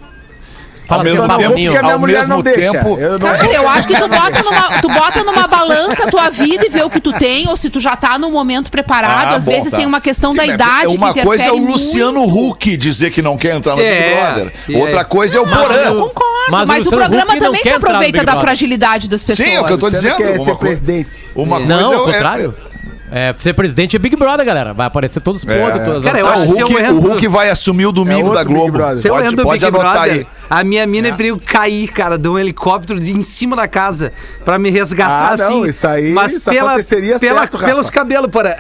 Fala Ao assim, mesmo Babelinho. porque a minha ao mulher mesmo não deixa. tempo- Eu não- Cara, eu acho que tu bota, numa, tu bota numa balança a tua vida e vê o que tu tem, ou se tu já tá no momento preparado. Ah, Às bom, vezes tá. tem uma questão Sim, da né? idade. Uma que coisa é o Luciano muito. Huck dizer que não quer entrar no É, Big Brother. e Outra coisa é o Porã. Eu concordo, Mas mas, o o programa Huck também se aproveita da fragilidade das pessoas. Sim, é o que eu tô dizendo. quer uma ser coisa- presidente. Uma coisa Não, é- ao é- contrário. É, ser presidente é Big Brother, galera. Vai aparecer todos os É. podres, todas as Cara, eu Ah, acho o, que Hulk, eu entro- o Hulk vai assumir o domingo É da Globo. Brother. Se eu Pode, pode Big anotar Brother, aí. A minha mina é perigo cair, cara, de um helicóptero de em cima da casa pra me resgatar Ah, não, assim. isso aí- mas isso pela, aconteceria pela, certo, pelos cabelos, porra.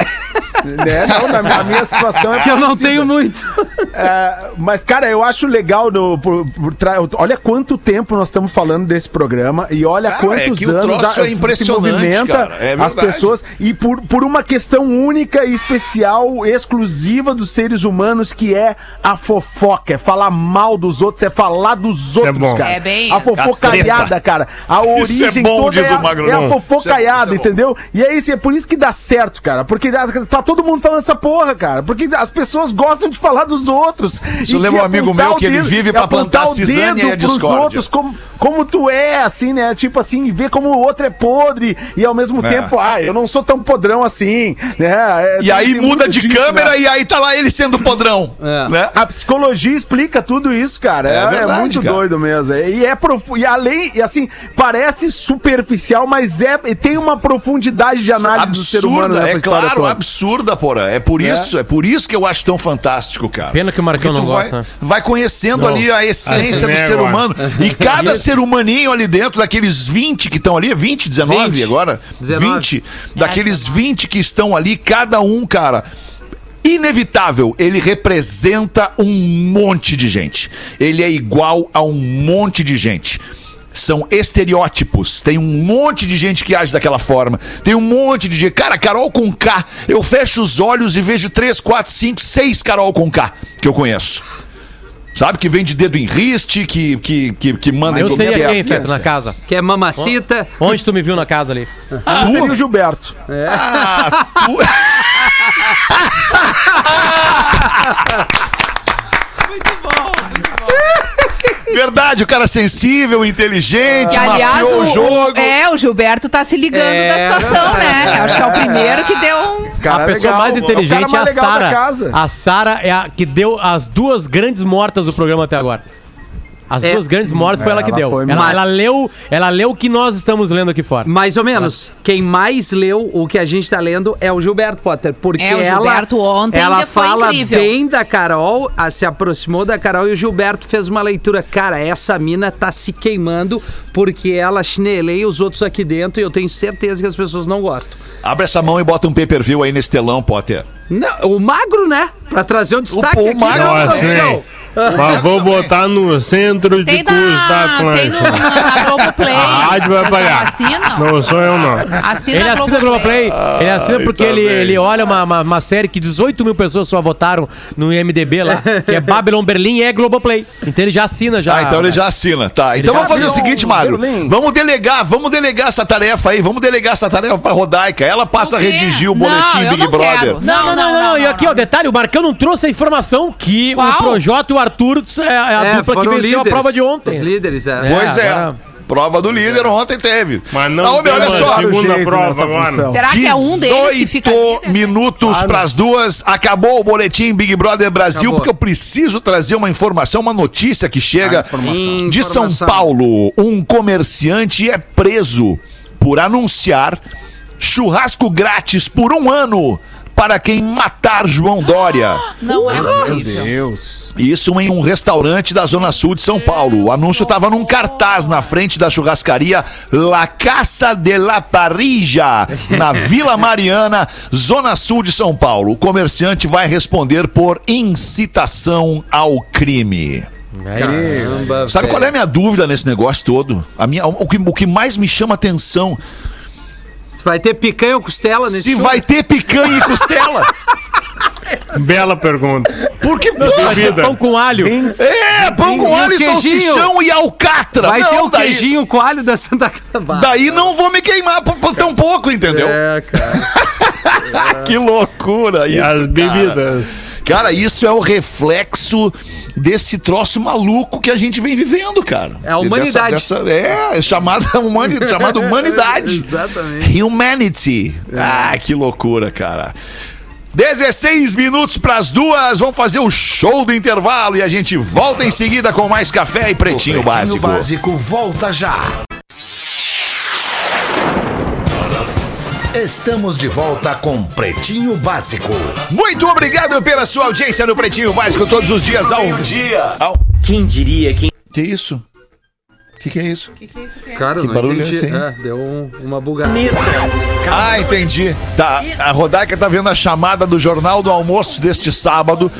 Né? Não, na minha, a minha situação é que eu não tenho muito. É, mas, cara, eu acho legal no, por, por tra- Olha quanto tempo nós estamos falando desse programa e olha Cara, quantos é que o anos troço é se impressionante, movimenta cara. É as pessoas e por, por uma questão única e especial, exclusiva dos seres humanos, que é a fofoca. É falar mal dos outros, é falar dos é outros, bom. cara. É bem a isso. fofocalhada, cara. A Isso é origem bom, toda diz é, o Magro. é a fofocaiada, Isso é- isso é entendeu? E é isso, é por isso que dá certo, cara. Porque tá todo mundo falando essa porra, cara. Porque as pessoas gostam de falar dos outros. Isso lembra um amigo meu que ele vive pra plantar cisânia e a discórdia. outros como, como tu é, assim, né? Tipo assim, ver como o outro é podre e ao mesmo É. tempo, ah, eu não sou tão podrão assim, né? É, E aí muda muito de disso, câmera né? e aí tá lá ele sendo podrão. É. Né? A psicologia explica tudo isso, cara. É É, é verdade, muito cara. doido mesmo. E é profu- e além, e assim, parece superficial, mas é tem uma profundidade de análise do ser humano Absurda, é claro, toda. absurda, porra. É por isso, é por isso que eu acho tão fantástico, cara. Pena que o Marcão não vai, gosta, né? vai conhecendo Não. ali a essência Ah, do esse ser humano. E cada ser humaninho ali dentro, daqueles 20 que estão ali, 20, 19 20. agora? 19. 20. Daqueles 20 que estão ali, cada um, cara. Inevitável, ele representa um monte de gente. Ele é igual a um monte de gente. São estereótipos. Tem um monte de gente que age daquela forma. Tem um monte de gente. Cara, Carol com K. Eu fecho os olhos e vejo 3, 4, 5, 6 Carol com K que eu conheço. Sabe? Que vem de dedo em riste, que, que, que, que manda Eu em qualquer- quem, Feto, na casa? Que é mamacita. Onde tu me viu na casa ali? Ah, seria o Gilberto. Ah, tu... Verdade, o cara sensível, inteligente, Que, aliás, o, o, jogo. é, o Gilberto tá se ligando É. da situação, né? Acho que é o primeiro que deu um. Cara a pessoa legal, mais o inteligente cara mais é a Sara. A Sara é a que deu as duas grandes mortas do programa até agora. As É. duas grandes mortes foi ela que Ela deu. foi Ela, mal. ela leu, ela leu o que nós estamos lendo aqui fora. Mais ou menos. Quem mais leu o que a gente tá lendo é o Gilberto Potter. Porque É, o ela, Gilberto ontem ela ainda foi fala incrível. bem da Carol, a- se aproximou da Carol e o Gilberto fez uma leitura. Cara, essa mina tá se queimando porque ela chineleia os outros aqui dentro e eu tenho certeza que as pessoas não gostam. Abre essa mão e bota um pay-per-view aí nesse telão, Potter. Não, o magro, né? Pra trazer o destaque o aqui magro, na Nossa, produção. hein? Mas vou botar no centro de Tem curso da da, tem no, Atlântica. na, Globoplay. A rádio vai pagar. Assinam? Não sou eu, não. Assina Ele assina a Globoplay, ele assina porque tá ele, ele olha uma, uma, uma série que 18 mil pessoas só votaram no IMDB lá, que é Babylon Berlim e é Globoplay. Então ele já assina já. Ah, então ele já assina, tá. Então já vamos fazer o seguinte, o Magro. Berlim. Vamos delegar, vamos delegar essa tarefa aí, vamos delegar essa tarefa pra Rodaica. Ela passa a redigir o Não, boletim eu Big não Brother. quero. Não, não, não, não, E aqui, ó, não. detalhe, o Marcão não trouxe a informação que Qual? o Projota e o Arthur é a É, dupla que venceu a líderes. prova de ontem. Os líderes, é. Pois é. agora- Prova do líder ontem teve. Mas não Ah, homem, olha temos só. a segunda prova função. Será que é um deles que fica 18 líder? minutos Ah, pras duas. Acabou o boletim Big Brother Brasil, Acabou. porque eu preciso trazer uma informação, uma notícia que chega informação. de São. Paulo. Um comerciante é preso por anunciar churrasco grátis por um ano para quem matar João Dória. Não é Meu possível. Deus. Isso em um restaurante da Zona Sul de São Paulo. O anúncio estava num cartaz na frente da churrascaria La Casa de la Parrilla, na Vila Mariana, Zona Sul de São Paulo. O comerciante vai responder por incitação ao crime. Caramba, Sabe qual é a minha dúvida nesse negócio todo? A minha, o, que, o que mais me chama atenção, Se vai ter picanha ou costela nesse se vai ter picanha e costela. Bela pergunta. Ter Duvida. Pão com alho. é, pão com E alho e queijinho? salsichão e alcatra. Vai ter Não, o daí- queijinho com alho da Santa Casa. Daí não vou me queimar por, por tão pouco, entendeu? É, cara. Que loucura E isso, as cara. bebidas. Cara, isso é o reflexo desse troço maluco que a gente vem vivendo, cara. É a humanidade. Dessa, dessa- é, chamada, humani, chamada humanidade. Exatamente. Humanity. Ah, que loucura, cara. 16 minutos pras duas, vamos fazer o show do intervalo e a gente volta em seguida com mais café e pretinho, básico. básico volta já. Estamos de volta com Pretinho Básico. Muito obrigado pela sua audiência no Pretinho Básico todos os dias ao dia. Ao... Quem diria, quem Que isso? Que que é isso? Cara, Que não barulho é entendi. esse, hein? É, deu um- uma bugada. Ah, entendi. Tá, a Rodaica tá vendo a chamada do Jornal do Almoço deste sábado,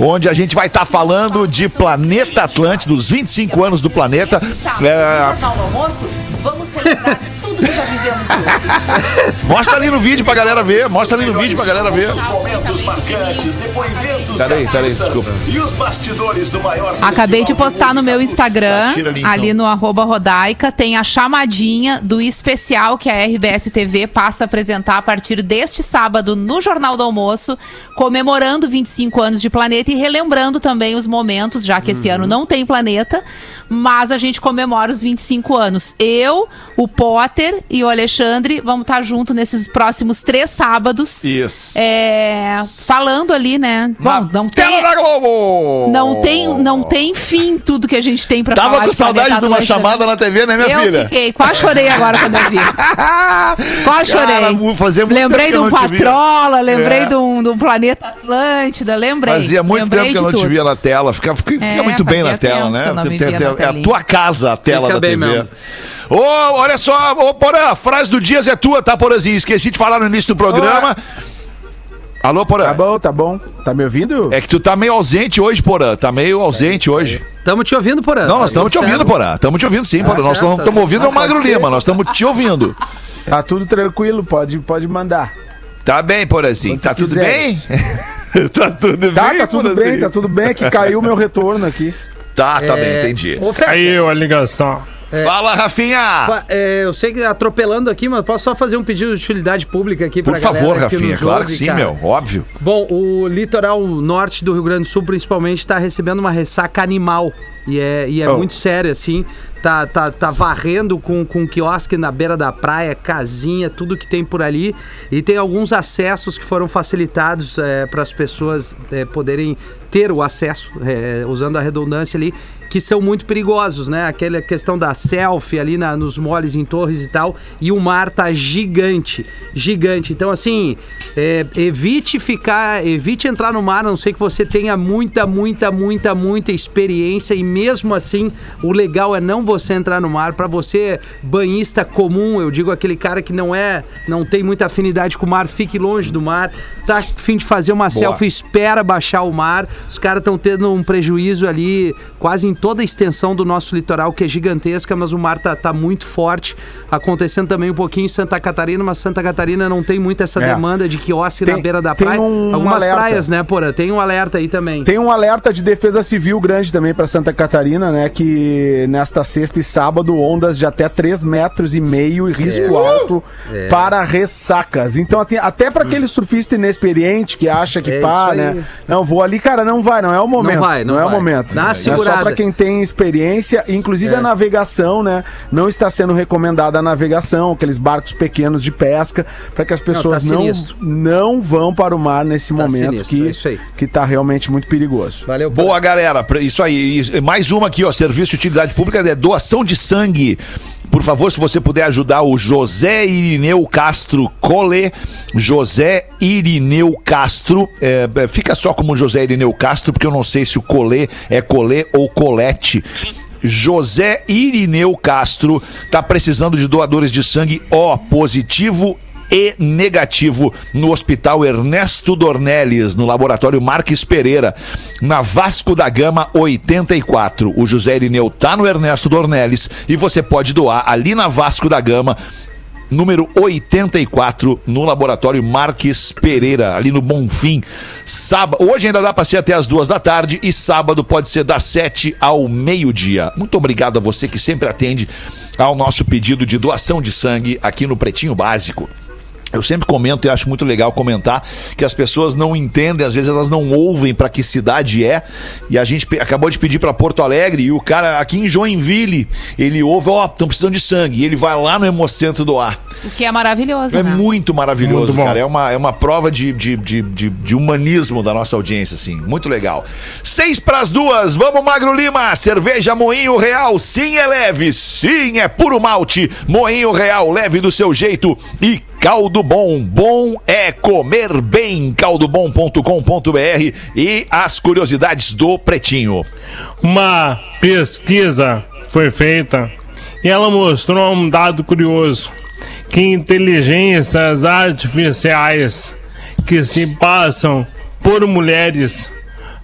onde a gente vai estar falando de Planeta Atlântida, dos 25 anos do planeta. É, Jornal do Almoço, vamos relembrar tudo que já vivemos juntos. mostra ali no vídeo pra galera ver, mostra ali no vídeo pra galera ver. Momentos marcantes, depoimentos Peraí, peraí, desculpa. E os bastidores do maior Acabei de postar no meu Instagram, ali, então. ali no arroba Rodaica, tem a chamadinha do especial que a RBS TV passa a apresentar a partir deste sábado no Jornal do Almoço, comemorando 25 anos de planeta e relembrando também os momentos, já que esse Uhum. ano não tem planeta, mas a gente comemora os 25 anos. Eu, o Potter e o Alexandre vamos estar junto nesses próximos três sábados. Isso. É, falando ali, né? Bom, não tem. Tela da Globo! Não tem, não tem fim tudo que a gente tem pra Tava falar com de saudade de uma chamada na TV, né, minha eu filha? fiquei, quase chorei agora quando eu vi. Quase Cara, chorei. fazia muito lembrei tempo de um eu. Patrola, lembrei É. de, um, de um Planeta Atlântida, lembrei. Fazia muito lembrei tempo que eu não te via na tela. Fica, fica, fica É, muito bem na tela, né? eu Tem- tem- é a tua casa, a tela Fica da bem TV. mesmo. Ô, olha só, ô, Porã, a frase do Dias é tua, tá, Porãzinho? Esqueci de falar no início do programa. Alô, Porã? Tá bom, tá bom. Tá me ouvindo? É que tu tá meio ausente hoje, Porã. Tá meio ausente hoje. Tamo te ouvindo, Porã. Não, nós estamos te ouvindo, Porã. Estamos te ouvindo sim, Porã. Nós não estamos ouvindo é o Magro. Lima. Nós estamos te ouvindo. Tá tudo tranquilo, pode, pode mandar. Tá bem, Porãzinho. Tá tu tudo bem? tá tudo Tá, bem, tá tudo bem, tá tudo bem, é que caiu o meu retorno aqui. Tá, tá bem, É, entendi. Ô, Aí a ligação. Fala, Rafinha! é, eu sei que atropelando aqui, mas posso só fazer um pedido de utilidade pública aqui pra Por favor, Rafinha. Claro ouve, que sim, cara. meu. Óbvio. Bom, o litoral norte do Rio Grande do Sul, principalmente, está recebendo uma ressaca animal. E é, e é Oh. muito sério, assim. Tá, tá, tá varrendo com, com quiosque na beira da praia, casinha, tudo que tem por ali. E tem alguns acessos que foram facilitados para as pessoas é, poderem ter o acesso, é, usando a redundância ali, que são muito perigosos, né? Aquela questão da selfie ali na- nos moles em torres e tal. E o mar tá gigante, gigante. Então, assim, é, evite ficar, evite entrar no mar, a não sei que você tenha muita, muita, muita, muita experiência. E mesmo assim, o legal é não você entrar no mar. Pra você, banhista comum, eu digo aquele cara que não é, não tem muita afinidade com o mar, fique longe do mar. Tá a fim de fazer uma selfie, espera baixar o mar. Os caras estão tendo um prejuízo ali, quase em toda a extensão do nosso litoral, que é gigantesca, mas o mar tá, tá muito forte. Acontecendo também um pouquinho em Santa Catarina, mas Santa Catarina não tem muito essa É. demanda de quiosque na Tem- beira da tem praia. um Algumas alerta. praias, né, Porã? Tem um alerta aí também. Tem um alerta de defesa civil grande também para Santa Catarina, né? Que nesta sexta e sábado, ondas de até 3 metros e meio e risco alto É. para ressacas. Então, assim, até para aquele surfista inexperiente que acha que É pá, né? Não, vou ali, cara, não vai, não é o momento. Não vai, não é o momento. Dá uma é só segurada. para quem tem experiência, inclusive É. a navegação, né? Não está sendo recomendada a navegação, aqueles barcos pequenos de pesca, para que as pessoas tá não, não vão para o mar nesse Tá momento sinistro, que, é isso aí. que tá realmente muito perigoso. Valeu, Porã. Boa, galera. Isso aí. Mais uma aqui, ó. Serviço de utilidade pública é doação de sangue. Por favor, se você puder ajudar o José Irineu Castro Colê. José Irineu Castro. é, é, fica só como José Irineu Castro, porque eu não sei se o Colê é Colê ou Colete. José Irineu Castro tá precisando de doadores de sangue O positivo e negativo no Hospital Ernesto Dornelles, no Laboratório Marques Pereira, na Vasco da Gama 84. O José Irineu tá no Ernesto Dornelles e você pode doar ali na Vasco da Gama. Número 84, no Laboratório Marques Pereira, ali no Bonfim. Sábado, hoje ainda dá para ser até as duas da tarde e sábado pode ser das 7 ao meio-dia. Muito obrigado a você que sempre atende ao nosso pedido de doação de sangue aqui no Pretinho Básico. Eu sempre comento e acho muito legal comentar que as pessoas não entendem, às vezes elas não ouvem para que cidade é. E a gente acabou de pedir para Porto Alegre e o cara aqui em Joinville, ele ouve, ó, estão precisando de sangue. E ele vai lá no Hemocentro doar. O que é maravilhoso, É né? muito maravilhoso, Muito cara. É uma, é uma prova de, de, de, de, de humanismo da nossa audiência, assim. Muito legal. Seis pras duas. Vamos, Magro Lima. Cerveja Moinho Real. Sim, é leve. Sim, é puro malte. Moinho Real, leve do seu jeito. E Caldo Bom. Bom é comer bem. Caldobom.com.br e as curiosidades do Pretinho. Uma pesquisa foi feita e ela mostrou um dado curioso: que inteligências artificiais que se passam por mulheres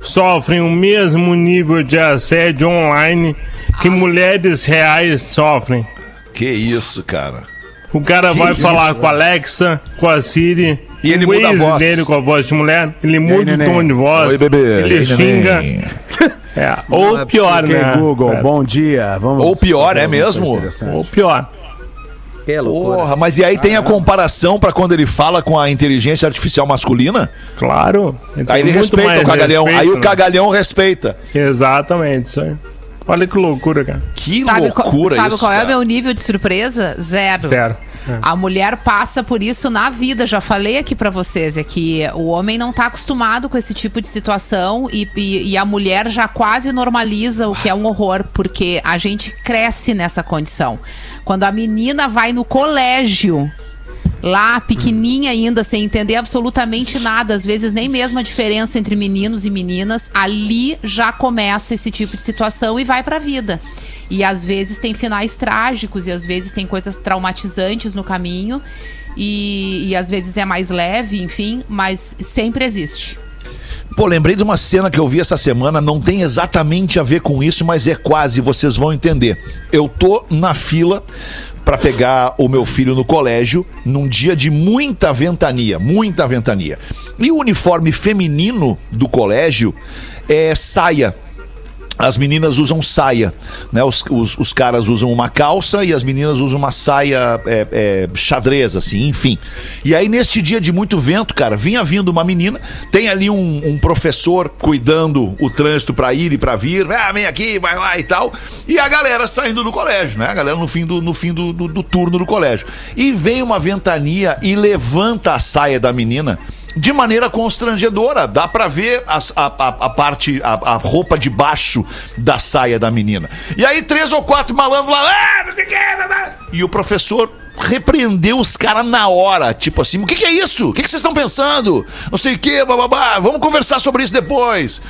sofrem o mesmo nível de assédio online que mulheres reais sofrem. Que isso, cara. O cara vai falar com a Alexa, com a Siri, E ele o muda a voz. dele com a voz de mulher, ele muda o tom de voz, Oi, bebê. ele xinga. É, ou é pior, né? Google, cara? bom dia. Vamos Ou pior, é mesmo? Ou pior. Que loucura. Porra, mas e aí tem a comparação pra quando ele fala com a inteligência artificial masculina? Claro. Aí tem ele respeita o cagalhão. respeito, aí o né? cagalhão respeita. Exatamente, isso aí. Olha que loucura, cara. Que Sabe, qual- loucura sabe isso. qual é o cara. meu nível de surpresa? Zero. Sério. É. A mulher passa por isso na vida. Já falei aqui pra vocês, é que o homem não tá acostumado com esse tipo de situação e, e- e a mulher já quase normaliza o que é um horror, porque a gente cresce nessa condição. Quando a menina vai no colégio, lá pequenininha ainda, sem entender absolutamente nada, às vezes nem mesmo a diferença entre meninos e meninas, ali já começa esse tipo de situação e vai pra vida. E às vezes tem finais trágicos e às vezes tem coisas traumatizantes no caminho e, e às vezes é mais leve, enfim, mas sempre existe. Pô, lembrei de uma cena que eu vi essa semana, não tem exatamente a ver com isso, mas é quase, vocês vão entender. Eu tô na fila pra pegar o meu filho no colégio num dia de muita ventania, muita ventania. E o uniforme feminino do colégio é saia. As meninas usam saia, né? Os, os, os caras usam uma calça e as meninas usam uma saia é, é, xadrez, assim, enfim. E aí, neste dia de muito vento, cara, vinha vindo uma menina, tem ali um, um professor cuidando o trânsito pra ir e pra vir, ah, vem aqui, vai lá e tal. E a galera saindo do colégio, né? A galera no fim do, no fim do, do, do turno do colégio. E vem uma ventania e levanta a saia da menina de maneira constrangedora. Dá pra ver a, a- a parte, a, a roupa de baixo da saia da menina. E aí, três ou quatro malandros lá, "Ah, não sei o que, blá, blá." e o professor repreendeu os caras na hora. Tipo assim, o que, que é isso? O que, que vocês estão pensando? Não sei o que, bababá, vamos conversar sobre isso depois.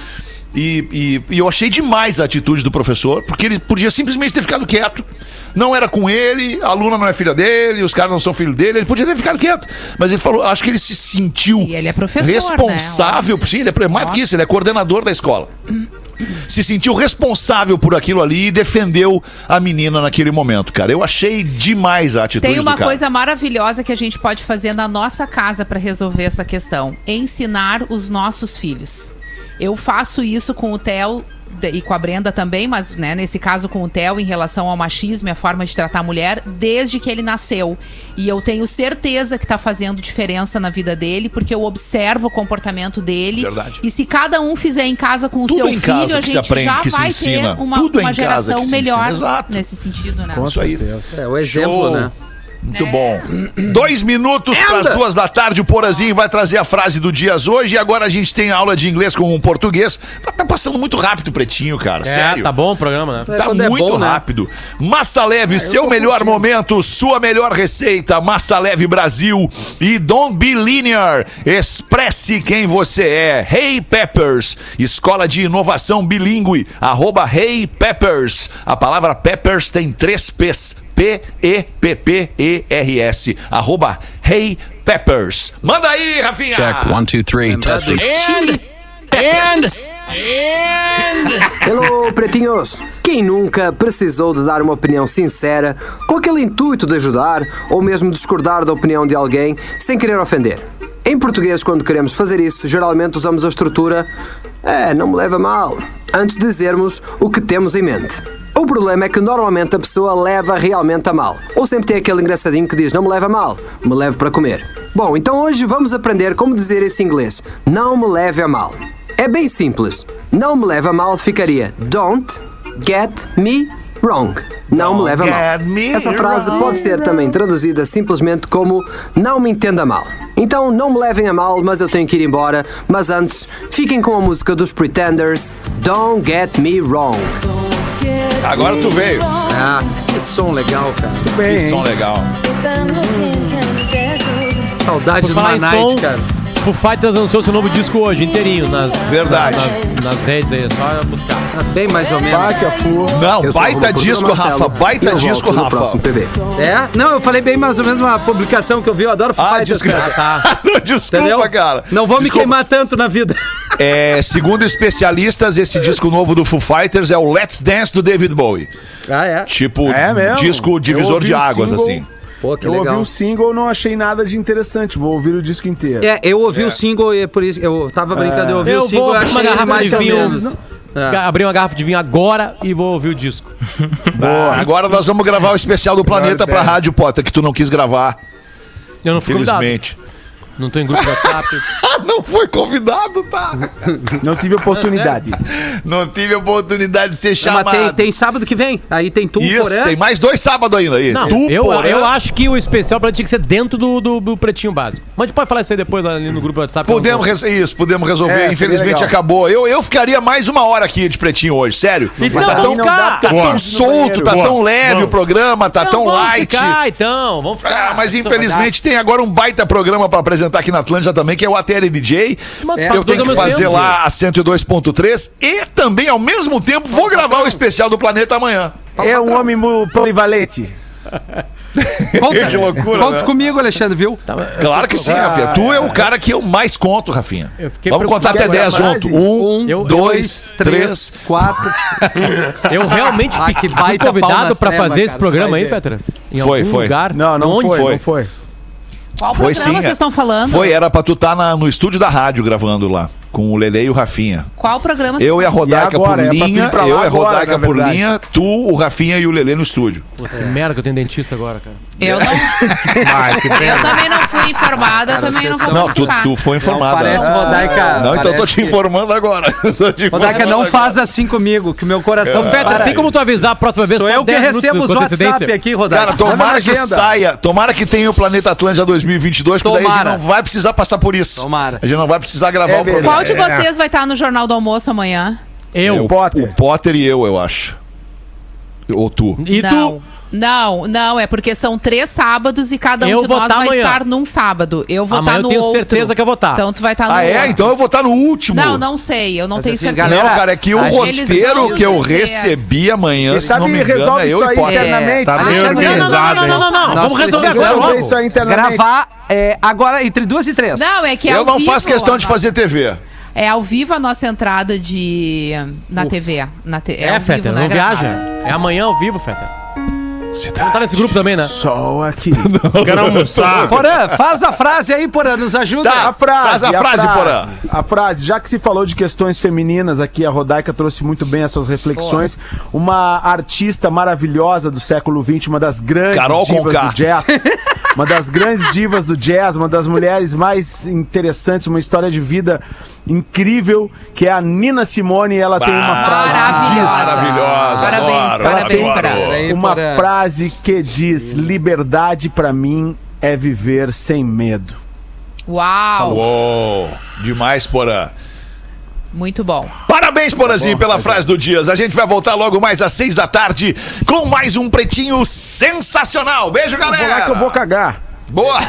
E, e- e eu achei demais a atitude do professor, porque ele podia simplesmente ter ficado quieto. Não era com ele, a aluna não é filha dele, os caras não são filho dele, ele podia ter ficado quieto. Mas ele falou, acho que ele se sentiu E ele é professor, responsável, por sim, ele é mais do que isso, ele é coordenador da escola. Se sentiu responsável por aquilo ali e defendeu a menina naquele momento, cara. Eu achei demais a atitude Tem uma coisa maravilhosa que a gente pode fazer na nossa casa para resolver essa questão: ensinar os nossos filhos. Eu faço isso com o Theo e com a Brenda também, mas né, nesse caso com o Theo em relação ao machismo e a forma de tratar a mulher desde que ele nasceu. E eu tenho certeza que tá fazendo diferença na vida dele, porque eu observo o comportamento dele. Verdade. E se cada um fizer em casa com o Tudo seu filho, casa a gente aprende, já que se vai ensina. ter uma, Tudo uma em casa geração melhor nesse sentido, né? Isso aí. É o exemplo, Show. né? Muito bom. Dois minutos para as duas da tarde. O Porazinho vai trazer a frase do Dias hoje. E agora a gente tem aula de inglês com um português. Tá, tá passando muito rápido, Pretinho, cara. É, Sério. tá bom o programa, né? É, Tá quando é muito bom, né? rápido. Massa Leve, seu melhor momento, sua melhor receita. Massa Leve Brasil e Don't Be Linear. Expresse quem você é. Hey Peppers, escola de inovação bilíngue. Arroba Hey Peppers. A palavra Peppers tem três P's. P-E-P-P-E-R-S. Arroba Hey Peppers. Manda aí, Rafinha. Check one, two, three. Testing. And, and, and. Hello, pretinhos! Quem nunca precisou de dar uma opinião sincera, com aquele intuito de ajudar ou mesmo discordar da opinião de alguém sem querer ofender? Em português, quando queremos fazer isso, geralmente usamos a estrutura É, não me leva mal, antes de dizermos o que temos em mente. Problema é que normalmente a pessoa leva realmente a mal. Ou sempre tem aquele engraçadinho que diz não me leva mal, me leve para comer. Bom, então hoje vamos aprender como dizer isso em inglês. Não me leve a mal. É bem simples. Não me leva a mal ficaria Don't get me wrong. Não me leva a mal. Essa frase pode ser também traduzida simplesmente como Não me entenda mal. Então não me levem a mal, mas eu tenho que ir embora. Mas antes, fiquem com a música dos Pretenders Don't get me wrong. Agora tu veio. Ah, que som legal, cara. Que som legal. Saudade do Night, cara. Foo Fighters lançou seu novo disco hoje, inteirinho, nas, Verdade. nas, nas redes aí, é só buscar. Ah, Bem mais ou menos. Baque a fu. Não, Eu baita disco, Rafa. Baita disco, no Rafa. próximo PB. É? Não, eu falei bem mais ou menos uma publicação que eu vi. Eu adoro Foo Ah, Fighters, desculpa. cara. Desculpa, Entendeu? cara. Não vou me Desculpa. queimar tanto na vida. É, segundo especialistas, esse disco novo do Foo Fighters é o Let's Dance do David Bowie. Ah, é? Tipo, É mesmo? disco divisor de águas, single. assim. Pô, que Eu ouvi legal. o single, não achei nada de interessante. Vou ouvir o disco inteiro. É, eu ouvi o single e é por isso. Eu tava brincando, eu ouvi Eu o single vou e abrir uma achei garrafa mais vinho. É. Abri uma garrafa de vinho agora e vou ouvir o disco. Ah, agora nós vamos gravar o especial do Planeta pra. Rádio Potter, que tu não quis gravar, Eu não fui infelizmente. Não tô em grupo de WhatsApp. Ah, não foi convidado, tá? Não tive oportunidade. Não tive oportunidade de ser Mas chamado. tem, tem sábado que vem. Aí tem tu, Isso, Porã. tem mais dois sábados ainda aí. Não, Tu, eu, Porã. eu acho que o especial pra tinha que ser dentro do, do, do pretinho básico. Mas a gente pode falar isso aí depois ali no grupo do WhatsApp. Podemos, não isso, podemos resolver. É, Infelizmente acabou. Eu, eu ficaria mais uma hora aqui de pretinho hoje, sério. Então, tá tão, tá Boa. tão solto, tá Boa. tão leve Vamos. o programa, tá Então tão vamos light. Ficar, então, vamos ficar. Ah, mas é infelizmente tem agora um baita programa pra apresentar aqui na Atlântida também, que é o ATL DJ. Faz eu tenho que fazer tempo, lá a 102.3 e também, ao mesmo tempo, vou gravar o especial do Planeta amanhã. É um homem mu- polivalente. Conta, Que loucura, Conta né? comigo, Alexandre, viu? Claro que sim, Rafinha. Tu é o cara que eu mais conto, Rafinha. Vamos contar até preocupado 10 com essa junto. Um, Eu- dois, três. três, quatro. Eu realmente Ah, fiquei que baita convidado pra fazer esse cara, programa vai aí, ver. Fetra? Em Foi, algum foi. lugar? Não, não Onde? foi, foi? não foi. Qual Foi programa sim, vocês é. estão falando? Foi, era pra tu estar no estúdio da rádio gravando lá, com o Lele e o Rafinha. Qual programa Eu e a estão Rodaica E agora? por É linha, lá eu e a agora, Rodaica por verdade. linha, tu, o Rafinha e o Lele no estúdio. Puta, que merda que eu tenho dentista agora, cara. Eu não. Ai, que Eu também não fui informada, Cara, também não vou Não, tu, tu foi informada. parece né? Rodaica. Não, então eu tô parece te que- informando agora. Tô te Rodaica, não agora. faz assim comigo, que o meu coração Ô, Fetter, tem como tu avisar a próxima vez Sou só eu que 10 minutos recebo os? WhatsApp aqui, Rodaica. Cara, tomara que saia, tomara que tenha o Planeta Atlântica 2022, porque daí a gente não vai precisar passar por isso. Tomara. A gente não vai precisar gravar É o programa. Qual de vocês vai estar no Jornal do Almoço amanhã? Eu. O Potter. Potter e eu, eu acho. Ou tu. E não. tu? Não, não, é porque são três sábados e cada um Eu de vou nós tá vai amanhã. estar num sábado. Eu vou Amanhã estar eu no tenho outro. certeza que eu vou estar. Então tu vai estar no Ah, é? outro. Então eu vou estar no último. Não, não sei, eu não Mas tenho assim, certeza. galera, Não, cara, é que o roteiro que eu dizer. recebi amanhã, Quem se não sabe me engano, resolve é eu isso e aí Potter. Tá bem Acha- Não, não, não, não, não, não, Vamos resolver agora logo. isso aí internamente. Gravar é, agora entre duas e três. Não, é que é Eu não faço questão de fazer TV. É ao vivo a nossa entrada de na TV. Na te... É, Fetter, vivo, não é viaja. É amanhã ao vivo, Fetter. Não tá nesse grupo também, né? Só aqui. Quero almoçar. Porã, faz a frase aí, Porã, nos ajuda. Tá. A frase, Faz a frase, Porã. A frase, já que se falou de questões femininas aqui, a Rodaica trouxe muito bem as suas reflexões. Uma artista maravilhosa do século XX, uma das grandes Carol divas Conká. do jazz. Uma das grandes divas do jazz, uma das mulheres mais interessantes, uma história de vida incrível, que é a Nina Simone. e Ela tem uma frase que diz, Maravilhosa. Maravilhosa, Parabéns, adoro, parabéns adoro. uma frase que diz: liberdade pra mim é viver sem medo. Uau, Uou, demais, Porã. muito bom. Parabéns, Porazinho, pela frase do Dias. A gente vai voltar logo mais às seis da tarde com mais um Pretinho sensacional. Beijo, Vou lá galera. que eu vou cagar. Boa.